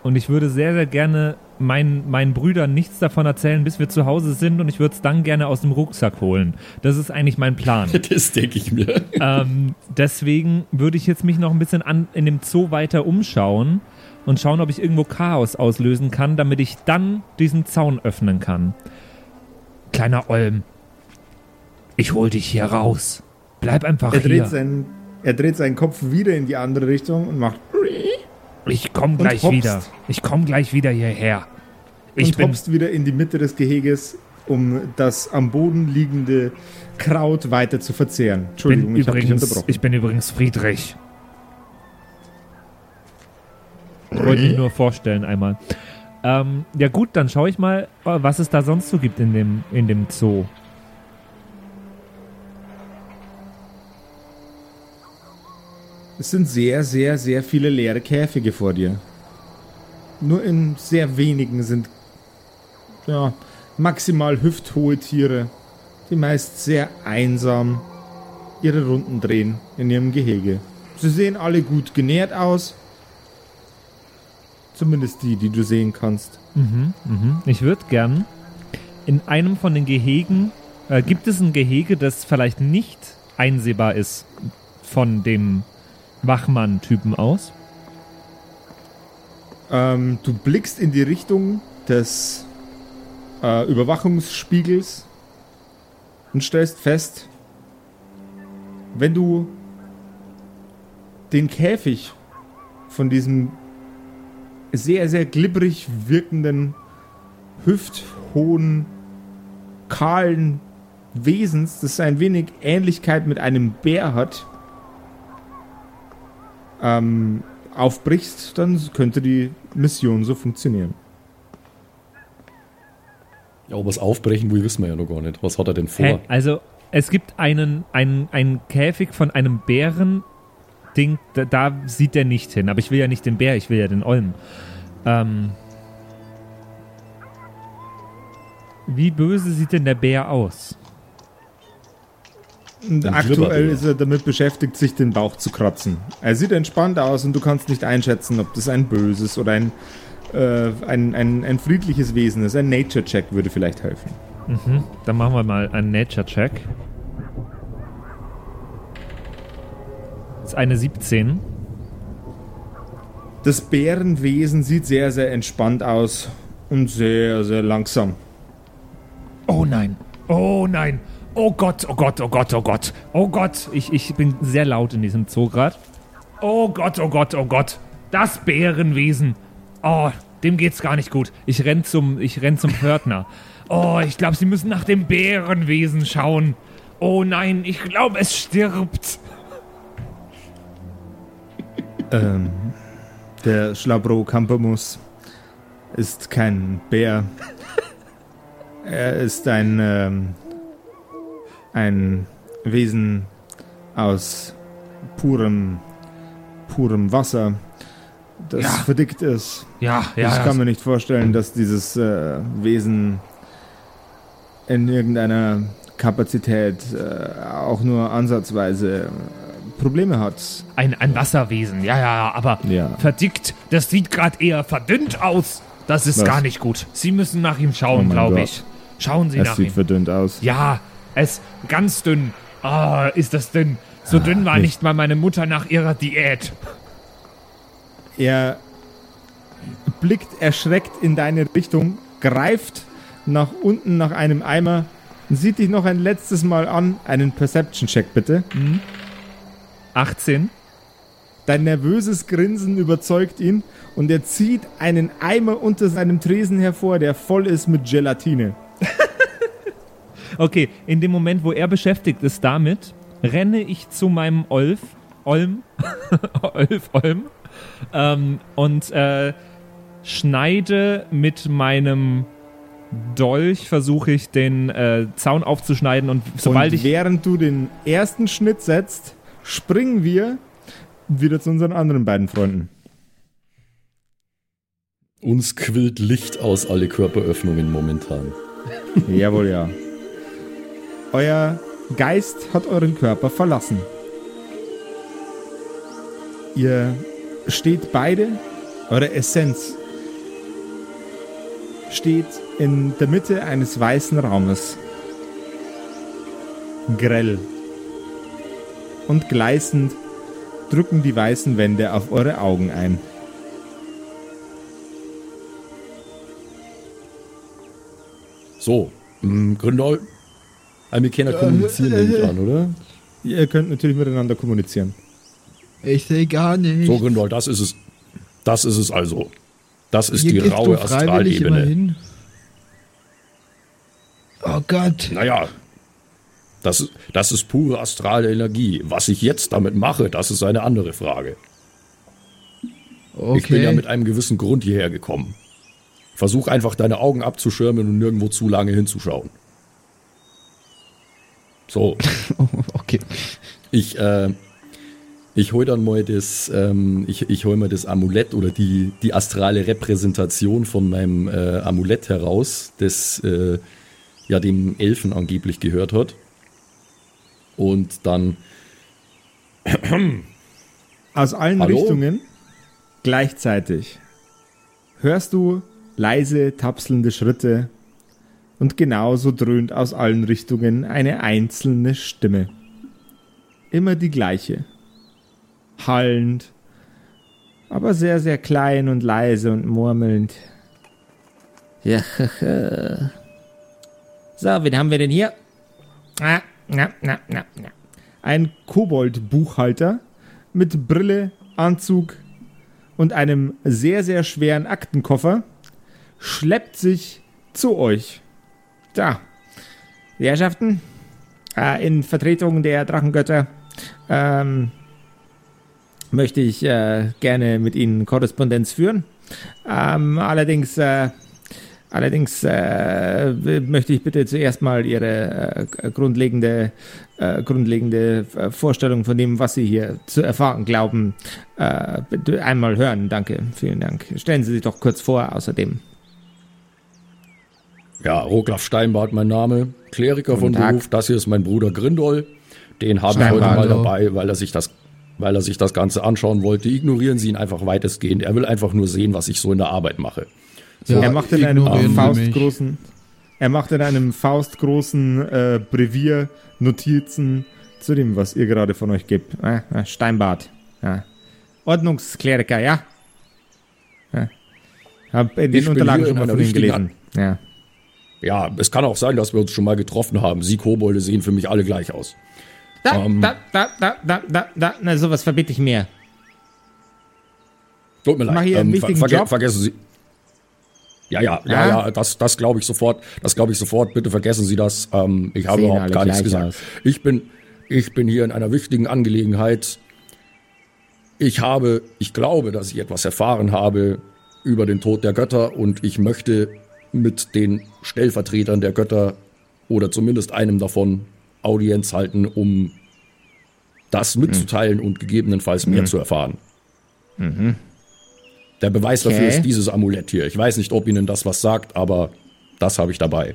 S2: und ich würde sehr, sehr gerne meinen, meinen Brüdern nichts davon erzählen, bis wir zu Hause sind und ich würde es dann gerne aus dem Rucksack holen. Das ist eigentlich mein Plan. *laughs*
S4: Das denke ich mir.
S2: ähm, deswegen würde ich jetzt mich noch ein bisschen an, in dem Zoo weiter umschauen und schauen, ob ich irgendwo Chaos auslösen kann, damit ich dann diesen Zaun öffnen kann. Kleiner Olm, ich hol dich hier raus. Bleib einfach
S1: Er
S2: hier.
S1: dreht, seinen, er dreht seinen Kopf wieder in die andere Richtung und macht
S2: Ich komm gleich
S1: hopst.
S2: wieder. Ich komm gleich wieder hierher. Ich
S1: und
S2: bin
S1: hopst wieder in die Mitte des Geheges, um das am Boden liegende Kraut weiter zu verzehren. Entschuldigung,
S2: bin
S1: ich habe dich unterbrochen.
S2: ich bin übrigens Friedrich. Ich wollte mich nur vorstellen einmal. Ähm, ja gut, dann schaue ich mal, was es da sonst so gibt in dem, in dem Zoo.
S1: Es sind sehr, sehr, sehr viele leere Käfige vor dir. Nur in sehr wenigen sind ja, maximal hüfthohe Tiere, die meist sehr einsam ihre Runden drehen in ihrem Gehege. Sie sehen alle gut genährt aus. Zumindest die, die du sehen kannst.
S2: Mhm, mhm. Ich würde gern in einem von den Gehegen, äh, gibt es ein Gehege, das vielleicht nicht einsehbar ist von dem Wachmann-Typen aus?
S1: Ähm, du blickst in die Richtung des äh, Überwachungsspiegels und stellst fest, wenn du den Käfig von diesem sehr, sehr glibberig wirkenden, hüfthohen, kahlen Wesens, das ein wenig Ähnlichkeit mit einem Bär hat, ähm, aufbrichst, dann könnte die Mission so funktionieren.
S4: Ja, ob was aufbrechen will, wissen wir ja noch gar nicht. Was hat er denn vor?
S2: Hä? Also, es gibt einen, einen, einen Käfig von einem Bären. Ding, da, da sieht er nicht hin. Aber ich will ja nicht den Bär, ich will ja den Olm. Ähm, wie böse sieht denn der Bär aus?
S1: Und aktuell ist er damit beschäftigt, sich den Bauch zu kratzen. Er sieht entspannt aus und du kannst nicht einschätzen, ob das ein böses oder ein, äh, ein, ein, ein friedliches Wesen ist. Ein Nature-Check würde vielleicht helfen.
S2: Mhm. Dann machen wir mal einen Nature-Check. Das ist eine 17.
S1: Das Bärenwesen sieht sehr, sehr entspannt aus und sehr, sehr langsam.
S2: Oh nein. Oh nein. Oh Gott, oh Gott, oh Gott, oh Gott. Oh Gott. Ich, ich bin sehr laut in diesem Zoo gerade. Oh Gott, oh Gott, oh Gott. Das Bärenwesen. Oh, dem geht's gar nicht gut. Ich renn zum, ich renn zum Pförtner. Oh, ich glaube, Sie müssen nach dem Bärenwesen schauen. Oh nein, ich glaube, es stirbt.
S1: Ähm, der Schlabro Campomus ist kein Bär. Er ist ein, ähm, ein Wesen aus purem, purem Wasser, das
S2: Ja.
S1: verdickt ist.
S2: Ja, ja.
S1: ich kann mir nicht vorstellen, dass dieses äh, Wesen in irgendeiner Kapazität äh, auch nur ansatzweise äh, Probleme hat.
S2: ein, ein Wasserwesen. Ja, ja, aber
S1: Ja.
S2: verdickt, das sieht gerade eher verdünnt aus. Das ist
S1: Was?
S2: gar nicht gut. Sie müssen nach ihm
S1: Oh
S2: schauen,
S1: mein
S2: glaube ich. Schauen Sie
S1: Es
S2: nach
S1: sieht
S2: ihm.
S1: verdünnt aus.
S2: Ja, es ganz dünn. Ah, ist das dünn. So dünn war
S1: nicht-
S2: nicht mal meine Mutter nach ihrer Diät.
S1: Er blickt erschreckt in deine Richtung, greift nach unten nach einem Eimer, sieht dich noch ein letztes Mal an. Einen Perception-Check bitte.
S2: 18.
S1: Dein nervöses Grinsen überzeugt ihn und er zieht einen Eimer unter seinem Tresen hervor, der voll ist mit Gelatine. *laughs*
S2: Okay, in dem Moment, wo er beschäftigt ist damit, renne ich zu meinem Olf, Olm, *laughs* Olf, Olm, ähm, und äh, schneide mit meinem Dolch, versuche ich den äh, Zaun aufzuschneiden und sobald
S1: und
S2: ich
S1: während du den ersten Schnitt setzt, springen wir wieder zu unseren anderen beiden Freunden.
S4: Uns quillt Licht aus alle Körperöffnungen momentan.
S1: Jawohl, ja. Euer Geist hat euren Körper verlassen. Ihr steht beide, eure Essenz steht in der Mitte eines weißen Raumes. Grell. Und gleißend drücken die weißen Wände auf eure Augen ein.
S4: So, mh, Gründol. Wir können ja kommunizieren, nehme ich an, *laughs* oder?
S1: Ihr könnt natürlich miteinander kommunizieren.
S3: Ich sehe gar nicht.
S4: So, Gründol, das ist es. Das ist es also. Das ist
S3: Hier
S4: die raue Astralebene.
S3: hin. Oh Gott.
S4: Naja, das, ist- das ist pure astrale Energie. Was ich jetzt damit mache, das ist eine andere Frage.
S3: Okay.
S4: Ich bin ja mit einem gewissen Grund hierher gekommen. Versuch einfach deine Augen abzuschirmen und nirgendwo zu lange hinzuschauen. So, *laughs*
S3: okay.
S4: ich, äh, ich hol dann mal das, ähm, ich, ich hol mal das Amulett oder die, die astrale Repräsentation von meinem äh, Amulett heraus, das äh, ja dem Elfen angeblich gehört hat. Und dann *clears throat*
S1: Aus allen
S4: Hallo?
S1: Richtungen gleichzeitig hörst du leise tapselnde Schritte und genauso dröhnt aus allen Richtungen eine einzelne Stimme. Immer die gleiche. Hallend, aber sehr, sehr klein und leise und murmelnd. Ja, *laughs* so, wen haben wir denn hier? Ah, na, na, na, na. Ein Kobold-Buchhalter mit Brille, Anzug und einem sehr, sehr schweren Aktenkoffer schleppt sich zu euch. Da, Herrschaften, äh, in Vertretung der Drachengötter ähm, möchte ich äh, gerne mit Ihnen Korrespondenz führen. Ähm, allerdings, äh, allerdings äh, möchte ich bitte zuerst mal Ihre äh, grundlegende, äh, grundlegende äh, Vorstellung von dem, was Sie hier zu erfahren glauben, äh, einmal hören. Danke, vielen Dank. Stellen Sie sich doch kurz vor, außerdem.
S4: Ja, Roglaf Steinbart mein Name, Kleriker
S1: Guten
S4: von
S1: Tag.
S4: Beruf. Das hier ist mein Bruder Grindol. Den habe ich heute mal
S3: hallo.
S4: dabei, weil er sich das weil er sich das Ganze anschauen wollte. Ignorieren Sie ihn einfach weitestgehend. Er will einfach nur sehen, was ich so in der Arbeit mache.
S3: Ja,
S1: er macht in einem faustgroßen, er macht in einem faustgroßen äh, Brevier Notizen zu dem, was ihr gerade von euch gibt. Äh, äh, Steinbart. Ja. Ordnungskleriker, ja. ja. Hab in den
S4: Ich
S1: Unterlagen schon mal von ihm gelesen. Ja.
S4: Ja, es kann auch sein, dass wir uns schon mal getroffen haben. Sie Kobolde sehen für mich alle gleich aus.
S1: Da,
S4: Ähm.
S1: da, da, da, da, da, da, na, sowas verbitte ich mir.
S4: Tut mir
S1: Mach
S4: leid.
S1: hier einen wichtigen Job.
S4: Vergessen Sie. Ja, ja, ja,
S1: Ja?
S4: ja, das, das glaube ich sofort. Das glaube ich sofort. Bitte vergessen Sie das. Ähm, ich habe überhaupt gar nichts gesagt.
S1: aus.
S4: Ich bin, ich bin hier in einer wichtigen Angelegenheit. Ich habe, ich glaube, dass ich etwas erfahren habe über den Tod der Götter und ich möchte mit den Stellvertretern der Götter oder zumindest einem davon Audienz halten, um das mitzuteilen und gegebenenfalls mehr zu erfahren. Der Beweis dafür
S1: Okay.
S4: ist dieses Amulett hier. Ich weiß nicht, ob Ihnen das was sagt, aber das habe ich dabei.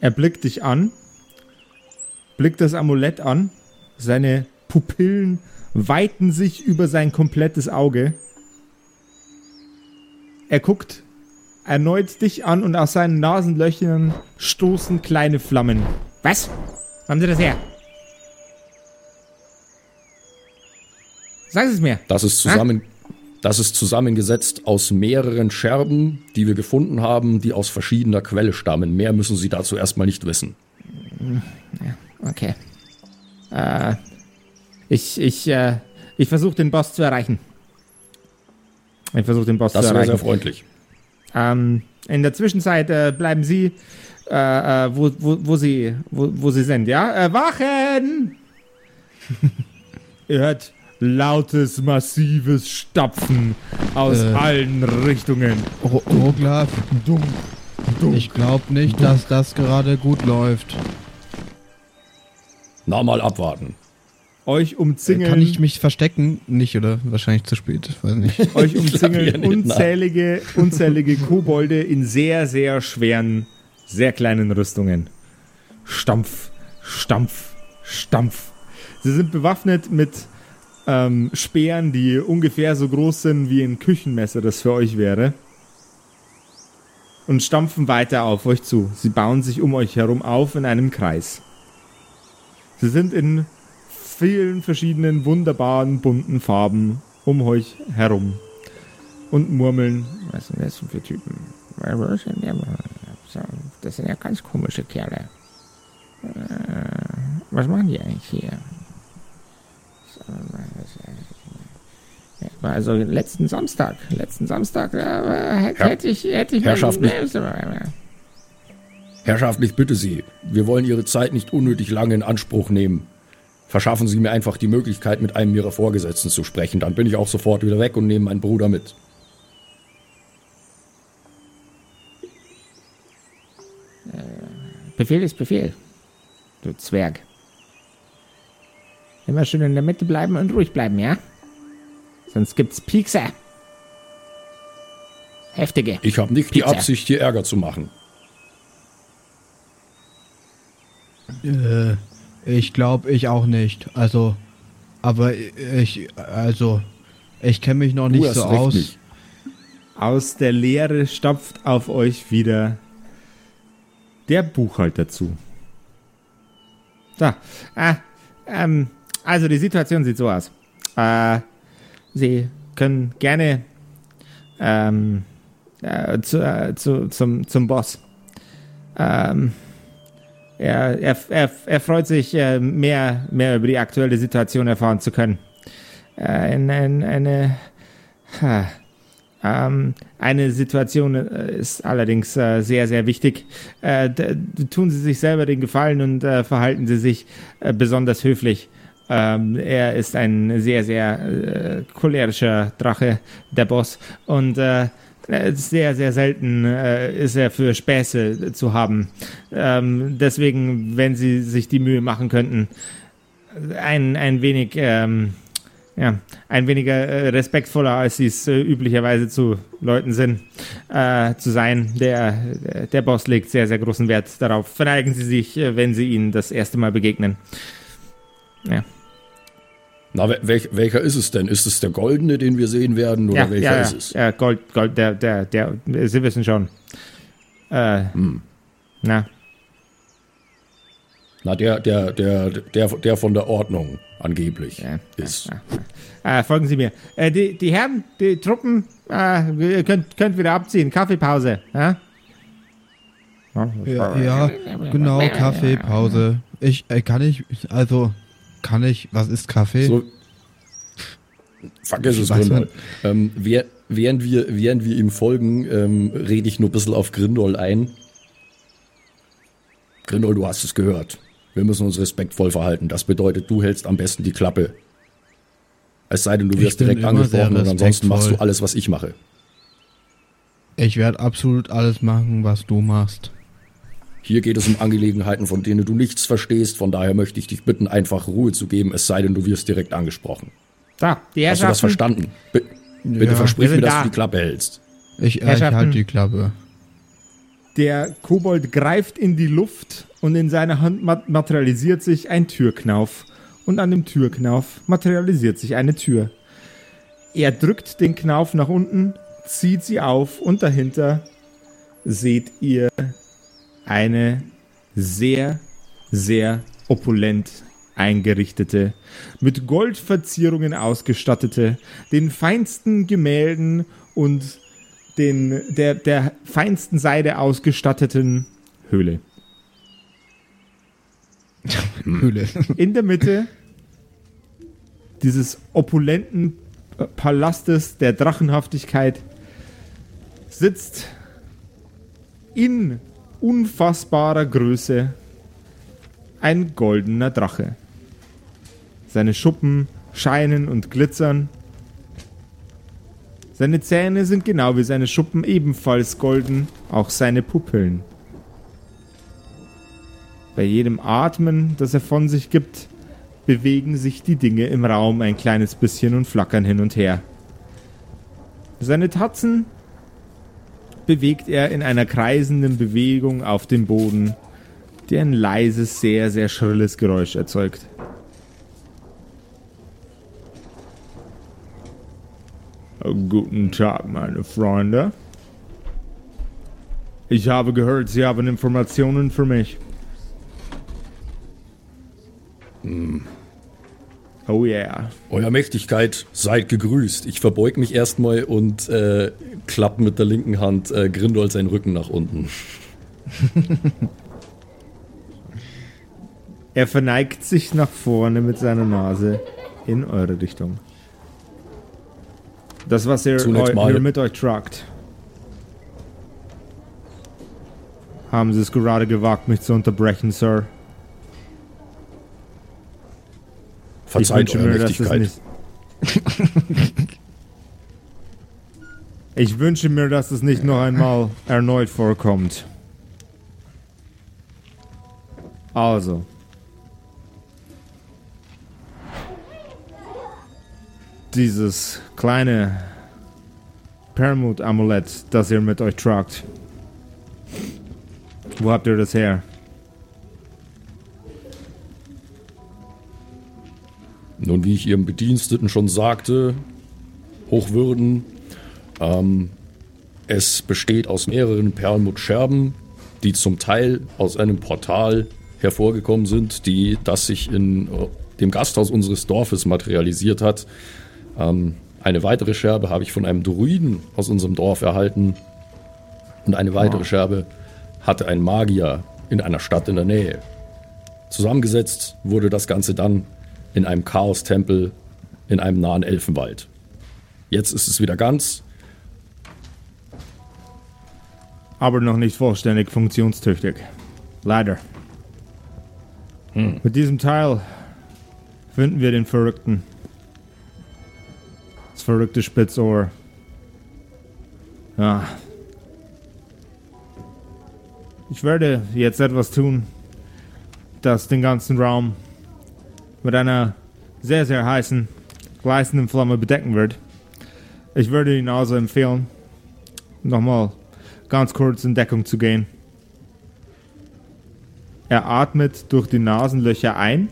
S1: Er blickt dich an, blickt das Amulett an, seine Pupillen weiten sich über sein komplettes Auge. Er guckt erneut dich an und aus seinen Nasenlöchern stoßen kleine Flammen. Was? Wo haben Sie das her? Sagen Sie es mir.
S4: Das ist zusammen, das ist zusammengesetzt aus mehreren Scherben, die wir gefunden haben, die aus verschiedener Quelle stammen. Mehr müssen Sie dazu erstmal nicht wissen.
S1: Okay. Äh, ich, ich, äh, ich versuche den Boss zu erreichen. Ich versuche den Boss
S4: Das
S1: zu
S4: wäre
S1: erreichen.
S4: sehr freundlich.
S1: Ähm, in der Zwischenzeit äh, bleiben Sie, äh, äh, wo, wo, wo, Sie, wo, wo Sie sind, ja? Äh, wachen! *laughs* Ihr hört lautes, massives Stapfen aus
S3: Äh.
S1: allen Richtungen.
S3: Ro- Roglaf,
S1: Dumm, dumm.
S3: ich glaube nicht, dass das gerade gut läuft.
S4: Na, mal abwarten.
S1: Euch umzingeln,
S3: Kann ich mich verstecken? Nicht, oder? Wahrscheinlich zu spät. Weiß nicht. *laughs*
S1: euch umzingeln unzählige, unzählige Kobolde in sehr, sehr schweren, sehr kleinen Rüstungen. Stampf, Stampf, Stampf. Sie sind bewaffnet mit ähm, Speeren, die ungefähr so groß sind wie ein Küchenmesser, das für euch wäre. Und stampfen weiter auf euch zu. Sie bauen sich um euch herum auf in einem Kreis. Sie sind in vielen verschiedenen wunderbaren bunten Farben um euch herum und murmeln.
S5: Was sind das für Typen? Das sind ja ganz komische Kerle. Äh, was machen die eigentlich hier? Also letzten Samstag, letzten Samstag äh, hätte, hätte ich, hätte ich
S4: Herrschaftlich, Herrschaftlich bitte Sie, wir wollen Ihre Zeit nicht unnötig lange in Anspruch nehmen. Verschaffen Sie mir einfach die Möglichkeit, mit einem Ihrer Vorgesetzten zu sprechen. Dann bin ich auch sofort wieder weg und nehme meinen Bruder mit.
S5: Befehl ist Befehl. Du Zwerg. Immer schön in der Mitte bleiben und ruhig bleiben, ja? Sonst gibt's Piekser. Heftige.
S4: Ich habe nicht Piekser. die Absicht, dir Ärger zu machen.
S3: Äh, ich glaube, ich auch nicht. Also, aber ich, also, ich kenne mich noch du nicht so aus. Nicht.
S1: Aus der Leere stapft auf euch wieder der Buchhalter zu.
S5: So, äh, ähm, also die Situation sieht so aus. Äh, Sie können gerne ähm, äh, zu, äh, zu, zum, zum Boss. Ähm, er, er, er, er freut sich, äh, mehr, mehr über die aktuelle Situation erfahren zu können. Äh, in, in, eine, ähm, eine Situation äh, ist allerdings äh, sehr, sehr wichtig. Äh, tun Sie sich selber den Gefallen und äh, verhalten Sie sich äh, besonders höflich. Ähm, er ist ein sehr, sehr äh, cholerischer Drache, der Boss. Und sehr, sehr selten ist er für Späße zu haben. Ähm, deswegen, wenn Sie sich die Mühe machen könnten, ein, ein wenig ähm, ja, ein weniger äh, respektvoller, als sie es äh, üblicherweise zu Leuten sind, äh, zu sein. Der, der Boss legt sehr, sehr großen Wert darauf. Verneigen Sie sich, äh, wenn Sie ihnen das erste Mal begegnen.
S4: Ja. Na, welch, welcher ist es denn? Ist es der goldene, den wir sehen werden, oder
S5: ja,
S4: welcher
S5: ja,
S4: ist es?
S5: Ja, Gold, Gold, der, der, der, Sie wissen schon. Äh, hm. Na.
S4: Na, der, der, der, der, der von der Ordnung angeblich ja, ist. Ja,
S5: ja. Äh, folgen Sie mir. Äh, die, die Herren, die Truppen, äh, könnt, könnt wieder abziehen. Kaffeepause. Ja,
S3: ja, genau, Kaffeepause. Ich, äh, kann ich, also, kann ich, was ist Kaffee? So,
S4: vergiss es, Grindol. Ähm, während, wir, während wir ihm folgen, ähm, rede ich nur ein bisschen auf Grindol ein. Grindol, du hast es gehört. Wir müssen uns respektvoll verhalten. Das bedeutet, du hältst am besten die Klappe. Es sei denn, du wirst direkt angesprochen und ansonsten machst du alles, was ich mache.
S3: Ich werde absolut alles machen, was du machst.
S4: Hier geht es um Angelegenheiten, von denen du nichts verstehst. Von daher möchte ich dich bitten, einfach Ruhe zu geben, es sei denn, du wirst direkt angesprochen.
S5: Da, die
S4: Hast du das verstanden? B bitte ja, versprich mir, dass da. du die Klappe hältst.
S3: Ich, ich halte die Klappe.
S1: Der Kobold greift in die Luft und in seiner Hand materialisiert sich ein Türknauf. Und an dem Türknauf materialisiert sich eine Tür. Er drückt den Knauf nach unten, zieht sie auf und dahinter seht ihr eine sehr, sehr opulent eingerichtete, mit Goldverzierungen ausgestattete, den feinsten Gemälden und den der, der feinsten Seide ausgestatteten Höhle. *laughs* Höhle. In der Mitte dieses opulenten Palastes der Drachenhaftigkeit sitzt in unfassbarer Größe ein goldener Drache. Seine Schuppen scheinen und glitzern seine Zähne sind genau wie seine Schuppen ebenfalls golden, auch seine Pupillen. Bei jedem Atmen, das er von sich gibt, bewegen sich die Dinge im Raum ein kleines bisschen und flackern hin und her. Seine Tatzen bewegt er in einer kreisenden Bewegung auf dem Boden, die ein leises, sehr, sehr schrilles Geräusch erzeugt. Guten Tag, meine Freunde. Ich habe gehört, Sie haben Informationen für mich.
S4: Hm.
S1: Oh yeah.
S4: Euer Mächtigkeit, seid gegrüßt. Ich verbeug mich erstmal und äh, klapp mit der linken Hand äh, Grindol seinen Rücken nach unten. *laughs*
S1: er verneigt sich nach vorne mit seiner Nase in eure Richtung. Das, was ihr hier mit euch tragt. Haben Sie es gerade gewagt, mich zu unterbrechen, Sir?
S4: Verzeiht eure Mächtigkeit.
S1: ich wünsche mir, dass es nicht noch einmal erneut vorkommt. Also. Dieses kleine Permut-Amulett, das ihr mit euch tragt. Wo habt ihr das her?
S4: Nun, wie ich Ihrem Bediensteten schon sagte, Hochwürden, ähm, es besteht aus mehreren Perlmuttscherben, die zum Teil aus einem Portal hervorgekommen sind, die das sich in äh, dem Gasthaus unseres Dorfes materialisiert hat. Ähm, eine weitere Scherbe habe ich von einem Druiden aus unserem Dorf erhalten. Und eine weitere oh. Scherbe hatte ein Magier in einer Stadt in der Nähe. Zusammengesetzt wurde das Ganze dann in einem Chaos-Tempel in einem nahen Elfenwald. Jetzt ist es wieder ganz.
S1: Aber noch nicht vollständig funktionstüchtig. Leider. Hm. Mit diesem Teil finden wir den Verrückten. Das verrückte Spitzohr. Ja. Ich werde jetzt etwas tun, das den ganzen Raum mit einer sehr, sehr heißen, gleißenden Flamme bedecken wird. Ich würde Ihnen also empfehlen, nochmal ganz kurz in Deckung zu gehen. Er atmet durch die Nasenlöcher ein.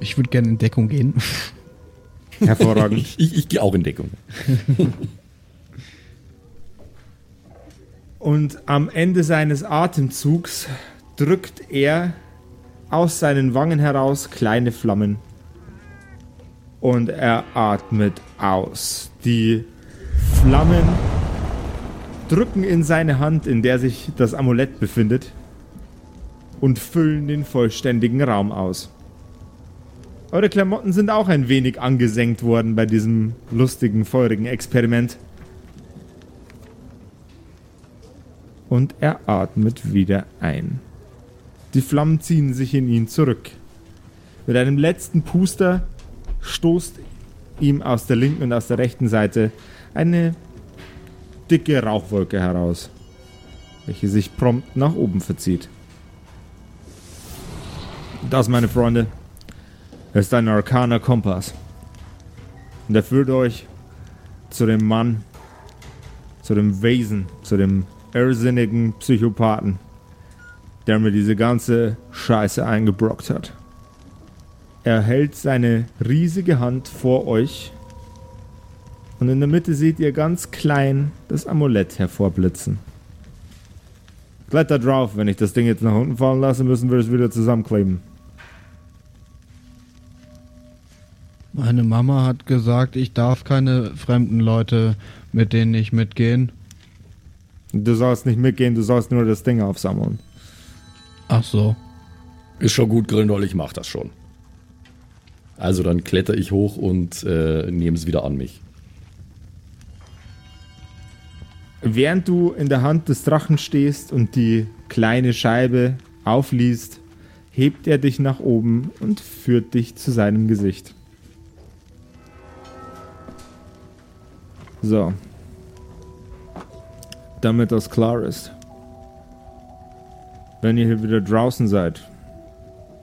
S3: Ich würde gerne in Deckung gehen. *laughs*
S1: Hervorragend.
S4: ich, ich, ich gehe auch in Deckung.
S1: Und am Ende seines Atemzugs drückt er aus seinen Wangen heraus kleine Flammen. Und er atmet aus. Die Flammen drücken in seine Hand, in der sich das Amulett befindet, und füllen den vollständigen Raum aus. Eure Klamotten sind auch ein wenig angesenkt worden bei diesem lustigen, feurigen Experiment. Und er atmet wieder ein. Die Flammen ziehen sich in ihn zurück. Mit einem letzten Puster stoßt ihm aus der linken und aus der rechten Seite eine dicke Rauchwolke heraus, welche sich prompt nach oben verzieht. Das, meine Freunde, ist ein arkaner Kompass. Und er führt euch zu dem Mann, zu dem Wesen, zu dem irrsinnigen Psychopathen, der mir diese ganze Scheiße eingebrockt hat. Er hält seine riesige Hand vor euch und in der Mitte seht ihr ganz klein das Amulett hervorblitzen. Klettert drauf, wenn ich das Ding jetzt nach unten fallen lasse, müssen wir es wieder zusammenkleben.
S3: Meine Mama hat gesagt, ich darf keine fremden Leute, mit denen ich mitgehen.
S1: Du sollst nicht mitgehen, du sollst nur das Ding aufsammeln.
S3: Ach so.
S4: Ist schon gut, Grindol, ich mach das schon. Also dann kletter ich hoch und äh, nehme es wieder an mich.
S1: Während du in der Hand des Drachen stehst und die kleine Scheibe aufliest, hebt er dich nach oben und führt dich zu seinem Gesicht. So. Damit das klar ist. Wenn ihr hier wieder draußen seid,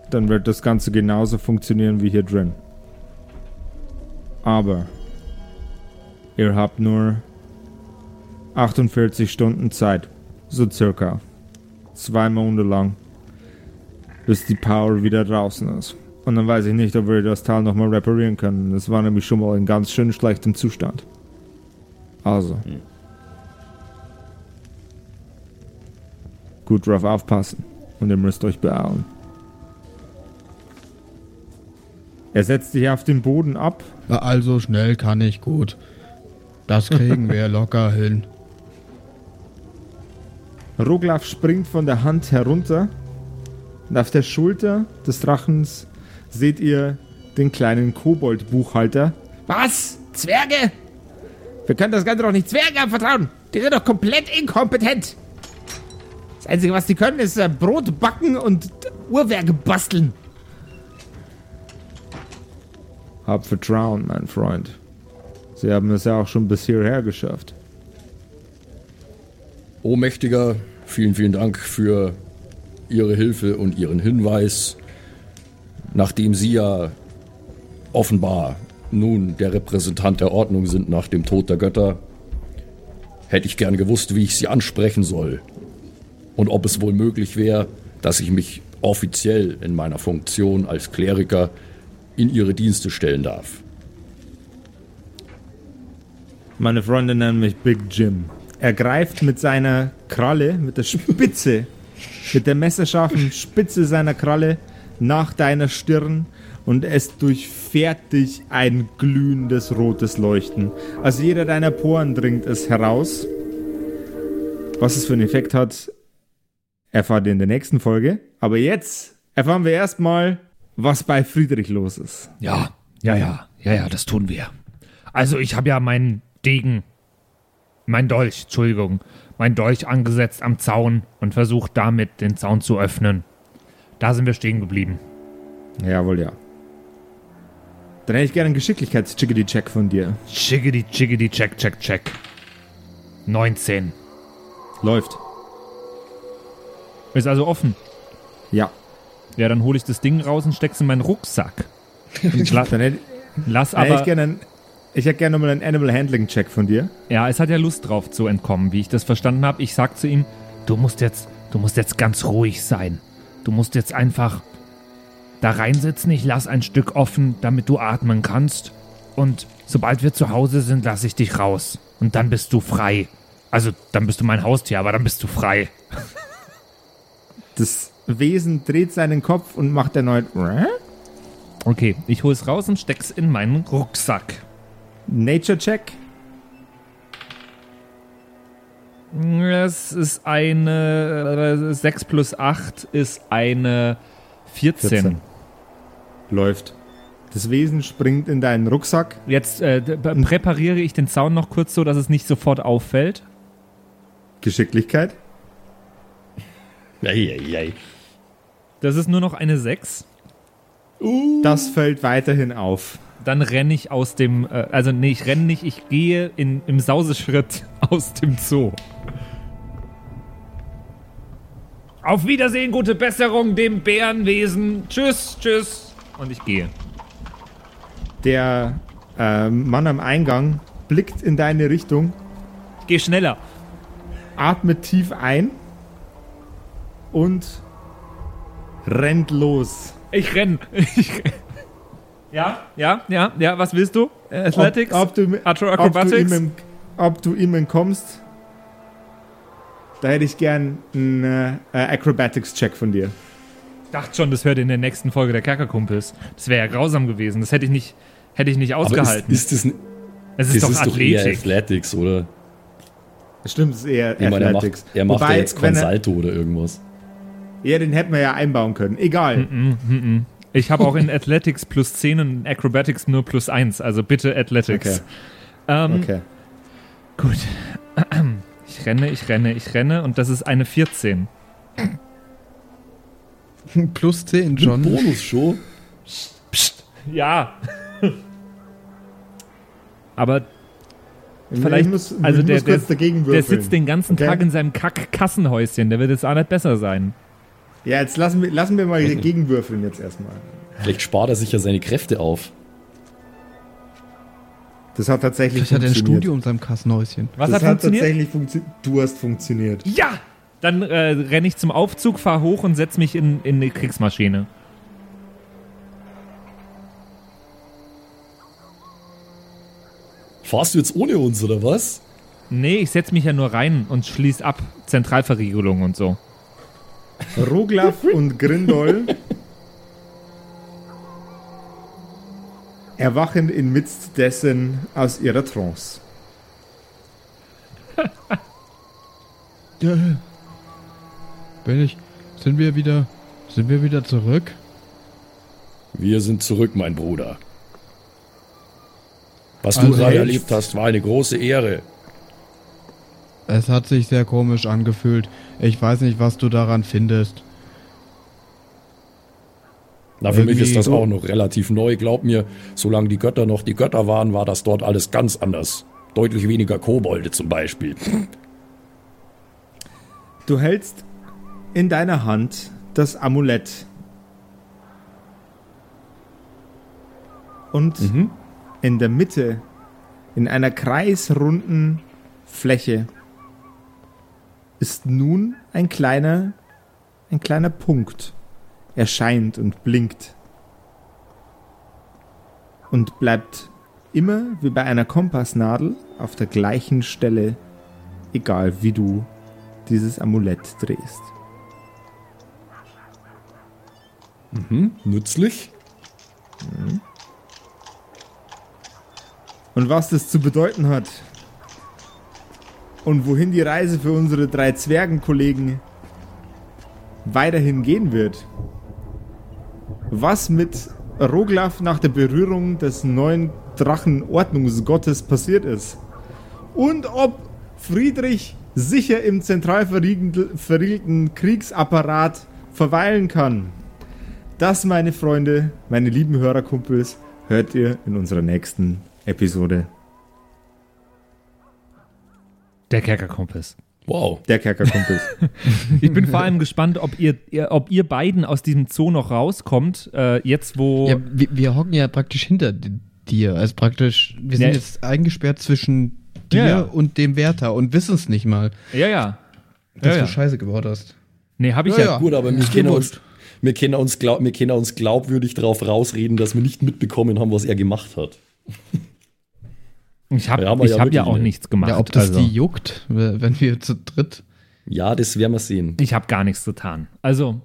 S1: dann wird das Ganze genauso funktionieren wie hier drin. Aber ihr habt nur 48 Stunden Zeit, so circa. Zwei Monate lang, bis die Power wieder draußen ist. Und dann weiß ich nicht, ob wir das Teil nochmal reparieren können. Es war nämlich schon mal in ganz schön schlechtem Zustand. Also. Gut drauf aufpassen. Und ihr müsst euch beeilen. Er setzt sich auf den Boden ab.
S3: Also schnell kann ich gut. Das kriegen wir *laughs* locker hin.
S1: Roglaf springt von der Hand herunter. Und auf der Schulter des Drachens seht ihr den kleinen Kobold-Buchhalter.
S5: Was? Zwerge? Wir können das Ganze doch nicht Zwergen anvertrauen. Die sind doch komplett inkompetent. Das Einzige, was die können, ist äh, Brot backen und Uhrwerke basteln.
S1: Hab Vertrauen, mein Freund. Sie haben es ja auch schon bis hierher geschafft.
S4: O Mächtiger, vielen, vielen Dank für Ihre Hilfe und Ihren Hinweis. Nachdem Sie ja offenbar nun der Repräsentant der Ordnung sind nach dem Tod der Götter, hätte ich gern gewusst, wie ich Sie ansprechen soll. Und ob es wohl möglich wäre, dass ich mich offiziell in meiner Funktion als Kleriker in Ihre Dienste stellen darf.
S1: Meine Freunde nennen mich Big Jim. Er greift mit seiner Kralle, mit der Spitze, mit der messerscharfen Spitze seiner Kralle nach deiner Stirn und es durchfährt dich ein glühendes rotes Leuchten. Aus jeder deiner Poren dringt es heraus. Was es für einen Effekt hat, erfahrt ihr in der nächsten Folge. Aber jetzt erfahren wir erstmal, was bei Friedrich los ist.
S2: Ja, ja, ja, ja, ja, das tun wir. Also ich habe ja meinen Degen, mein Dolch, Entschuldigung, mein Dolch angesetzt am Zaun und versucht damit den Zaun zu öffnen. Da sind wir stehen geblieben.
S1: Jawohl, ja. Dann hätte ich gerne einen Geschicklichkeits-Chickity-Check von dir.
S2: Chickity, chickity, check, check, check. 19.
S1: Läuft.
S2: Ist also offen.
S1: Ja.
S2: Ja, dann hole ich das Ding raus und steck's in meinen Rucksack. Und *laughs* la
S1: hätte,
S2: lass aber.
S1: ich gerne ich hätte gerne nochmal einen Animal Handling Check von dir.
S2: Ja, es hat ja Lust drauf zu entkommen, wie ich das verstanden habe. Ich sag zu ihm, du musst jetzt, du musst jetzt ganz ruhig sein. Du musst jetzt einfach da reinsitzen. Ich lass ein Stück offen, damit du atmen kannst. Und sobald wir zu Hause sind, lass ich dich raus. Und dann bist du frei. Also, dann bist du mein Haustier, aber dann bist du frei. *laughs*
S1: Das Wesen dreht seinen Kopf und macht erneut
S2: Okay, ich hol's raus und steck's in meinen Rucksack.
S1: Nature Check.
S2: Es ist eine 6 plus 8 ist eine 14.
S1: 14. Läuft. Das Wesen springt in deinen Rucksack.
S2: Jetzt äh, präpariere ich den Zaun noch kurz so, dass es nicht sofort auffällt.
S1: Geschicklichkeit.
S4: Eieiei.
S2: Das ist nur noch eine 6.
S1: Das fällt weiterhin auf.
S2: Dann renne ich aus dem, äh, also nee, ich renne nicht, ich gehe in, im Sauseschritt *laughs* aus dem Zoo. Auf Wiedersehen, gute Besserung dem Bärenwesen. Tschüss, tschüss. Und ich gehe.
S1: Der ähm, Mann am Eingang blickt in deine Richtung,
S2: Ich gehe schneller.
S1: atmet tief ein und rennt los.
S2: Ich renn. Ich *laughs* renn. Ja, ja, ja, ja, was willst du? Äh, Athletics?
S1: Ob, ob, du,
S2: Atro-
S1: ob, du
S2: Acrobatics?
S1: ob du ihm entkommst, da hätte ich gern einen äh, äh, Acrobatics-Check von dir.
S2: dachte schon, das hört in der nächsten Folge der Kerkerkumpels. Das wäre ja grausam gewesen. Das hätte ich nicht, hätte ich nicht
S4: Aber
S2: ausgehalten.
S4: ist, ist das, n-
S2: es ist
S4: das
S2: doch
S4: ist doch eher
S2: Athletik.
S4: Athletics, oder?
S1: Stimmt, es ist eher
S4: Ich meine, er macht,
S1: Athletics.
S4: er macht
S1: Wobei,
S4: ja jetzt
S1: wenn
S4: kein
S1: er-
S4: Salto oder irgendwas.
S1: Ja, den hätten wir ja einbauen können. Egal.
S2: ich habe auch in *laughs* Athletics plus 10 und in Acrobatics nur plus 1. Also bitte Athletics.
S1: Okay.
S2: Ähm,
S1: Okay.
S2: Gut. *clears throat* Ich renne, ich renne, ich renne und das ist eine 14. *laughs*
S3: Plus 10 schon.
S4: Bonus-Show?
S2: Psst. Ja. *laughs* Aber vielleicht,
S1: ich muss,
S2: also
S1: ich
S2: der,
S1: muss
S2: der,
S1: kurz dagegen
S2: der sitzt den ganzen
S1: Okay.
S2: Tag in seinem Kack-Kassenhäuschen. Der wird jetzt auch nicht besser sein.
S1: Ja, jetzt lassen wir, lassen wir mal *laughs* gegenwürfeln jetzt erstmal.
S4: Vielleicht spart er sich ja seine Kräfte auf.
S1: Das hat tatsächlich
S3: Vielleicht hat er ein
S1: funktioniert.
S3: Studio in seinem Kassenhäuschen.
S2: Was
S1: das
S2: hat funktioniert?
S1: tatsächlich funktioniert. Du hast funktioniert.
S2: Ja! Dann äh, renne ich zum Aufzug, fahr hoch und setz mich in, in die Kriegsmaschine.
S4: Fahrst du jetzt ohne uns, oder was?
S2: Nee, ich setze mich ja nur rein und schließe ab. Zentralverriegelung und so.
S1: Roglaf und Grindol erwachen inmitten dessen aus ihrer Trance.
S3: Bin ich. Sind wir wieder. Sind wir wieder zurück?
S4: Wir sind zurück, mein Bruder. Was du
S3: Also
S4: gerade
S3: jetzt-
S4: erlebt hast, war eine große Ehre.
S3: Es hat sich sehr komisch angefühlt. Ich weiß nicht, was du daran findest.
S4: Na, für mich
S3: Irgendwie
S4: ist das auch noch relativ neu. Glaub mir, solange die Götter noch die Götter waren, war das dort alles ganz anders. Deutlich weniger Kobolde zum Beispiel.
S1: Du hältst in deiner Hand das Amulett. Und in der Mitte, in einer kreisrunden Fläche, ist nun ein kleiner, ein kleiner Punkt. Erscheint und blinkt. Und bleibt immer wie bei einer Kompassnadel auf der gleichen Stelle, egal wie du dieses Amulett drehst.
S4: Nützlich?
S1: Und was das zu bedeuten hat und wohin die Reise für unsere drei Zwergenkollegen weiterhin gehen wird. Was mit Roglaf nach der Berührung des neuen Drachenordnungsgottes passiert ist. Und ob Friedrich sicher im zentral verriegel- verriegelten Kriegsapparat verweilen kann. Das, meine Freunde, meine lieben Hörerkumpels, hört ihr in unserer nächsten Episode
S2: Der Kerkerkompass.
S4: Wow.
S1: der Kerkerkumpels. *laughs*
S2: Ich bin vor allem gespannt, ob ihr, ihr, ob ihr beiden aus diesem Zoo noch rauskommt. Äh, jetzt, wo.
S3: Ja, wir, wir hocken ja praktisch hinter di- dir. Also praktisch, wir sind
S2: Ja.
S3: jetzt eingesperrt zwischen dir
S2: Ja, ja.
S3: und dem Wärter und wissen es nicht mal,
S2: Ja, ja.
S3: dass
S2: Ja, ja.
S3: du Scheiße gebaut hast.
S2: Nee, habe ich
S3: Ja.
S4: Gut, aber wir
S3: Ist
S4: können,
S3: mir
S4: uns, wir, können uns glaub, wir können uns glaubwürdig darauf rausreden, dass wir nicht mitbekommen haben, was er gemacht hat.
S2: Ich habe
S4: Ja,
S2: ich
S4: ja
S2: hab ja auch
S4: nicht.
S2: nichts gemacht.
S3: Ja, ob das
S2: also.
S3: die juckt, wenn wir zu dritt.
S4: Ja, das werden wir sehen.
S2: Ich habe gar nichts getan. Also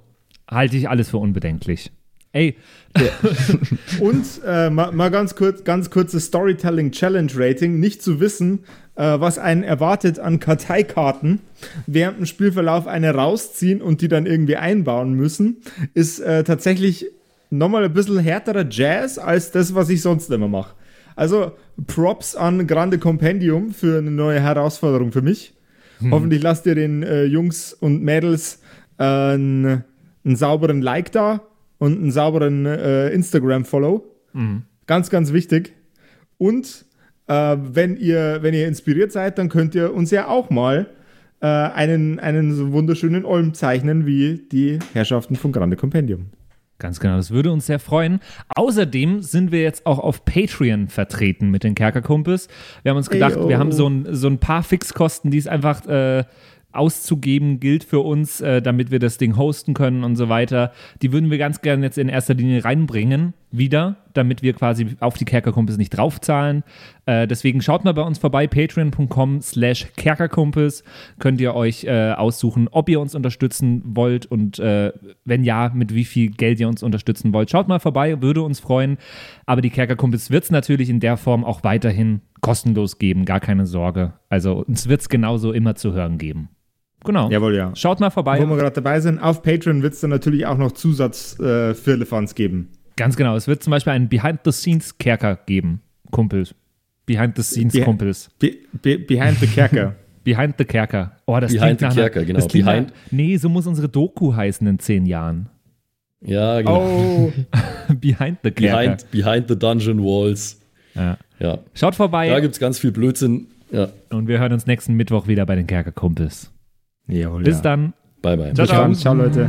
S2: halte ich alles für unbedenklich. Ey, *laughs*
S1: Und äh, mal, mal ganz kurz, ganz kurzes Storytelling Challenge Rating. Nicht zu wissen, äh, was einen erwartet an Karteikarten, während dem Spielverlauf eine rausziehen und die dann irgendwie einbauen müssen, ist äh, tatsächlich nochmal ein bisschen härterer Jazz als das, was ich sonst immer mache. Also Props an Grande Compendium für eine neue Herausforderung für mich. Hoffentlich lasst ihr den äh, Jungs und Mädels äh, einen, einen sauberen Like da und einen sauberen äh, Instagram-Follow. Ganz, ganz wichtig. Und äh, wenn, ihr, wenn ihr inspiriert seid, dann könnt ihr uns ja auch mal äh, einen, einen so wunderschönen Olm zeichnen wie die Herrschaften von Grande Compendium.
S2: Ganz genau, das würde uns sehr freuen. Außerdem sind wir jetzt auch auf Patreon vertreten mit den Kerkerkumpels. Wir haben uns gedacht,
S1: Eyo.
S2: wir haben so ein, so ein paar Fixkosten, die es einfach äh, auszugeben gilt für uns, äh, damit wir das Ding hosten können und so weiter. Die würden wir ganz gerne jetzt in erster Linie reinbringen, wieder, damit wir quasi auf die Kerkerkumpels nicht draufzahlen. Äh, deswegen schaut mal bei uns vorbei, patreon.com slash Kerkerkumpels. Könnt ihr euch äh, aussuchen, ob ihr uns unterstützen wollt und äh, wenn ja, mit wie viel Geld ihr uns unterstützen wollt. Schaut mal vorbei, würde uns freuen. Aber die Kerkerkumpels wird es natürlich in der Form auch weiterhin kostenlos geben, gar keine Sorge. Also uns wird es genauso immer zu hören geben. Genau.
S1: Jawohl, ja.
S2: Schaut mal vorbei.
S1: Wo wir gerade dabei sind, auf Patreon wird es dann natürlich auch noch Zusatz äh, geben.
S2: Ganz genau. Es wird zum Beispiel einen Behind-the-Scenes-Kerker geben. Kumpels.
S1: Be-
S2: Behind-the-Scenes-Kumpels.
S1: Be be behind the Kerker. *laughs*
S2: Behind the Kerker. Oh, das
S4: Behind
S2: klingt nach
S4: the Kerker, genau.
S2: Das klingt
S4: Behind-
S2: nach, nee, so muss unsere Doku heißen in zehn Jahren.
S4: Ja, genau.
S1: Oh, *laughs*
S2: Behind the Kerker.
S4: Behind, behind the Dungeon Walls.
S2: Ja.
S4: Ja.
S2: Schaut vorbei
S4: Da gibt es ganz viel Blödsinn. Ja.
S2: und wir hören uns nächsten Mittwoch wieder bei den Kerkerkumpels.
S1: Jawohl,
S2: Bis
S1: ja.
S2: dann.
S4: Bye, bye.
S2: Ciao,
S1: dann. Ciao, Leute.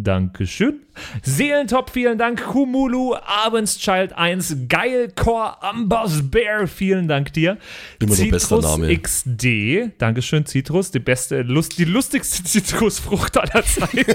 S2: Dankeschön. Seelentop, vielen Dank. Kumulu, Abendschild 1, Geilcore, Amboss Bear, vielen Dank dir.
S4: Immer bester Name.
S2: XD, Dankeschön, Citrus, die beste, Lust, die lustigste *laughs* Zitrusfrucht aller Zeiten.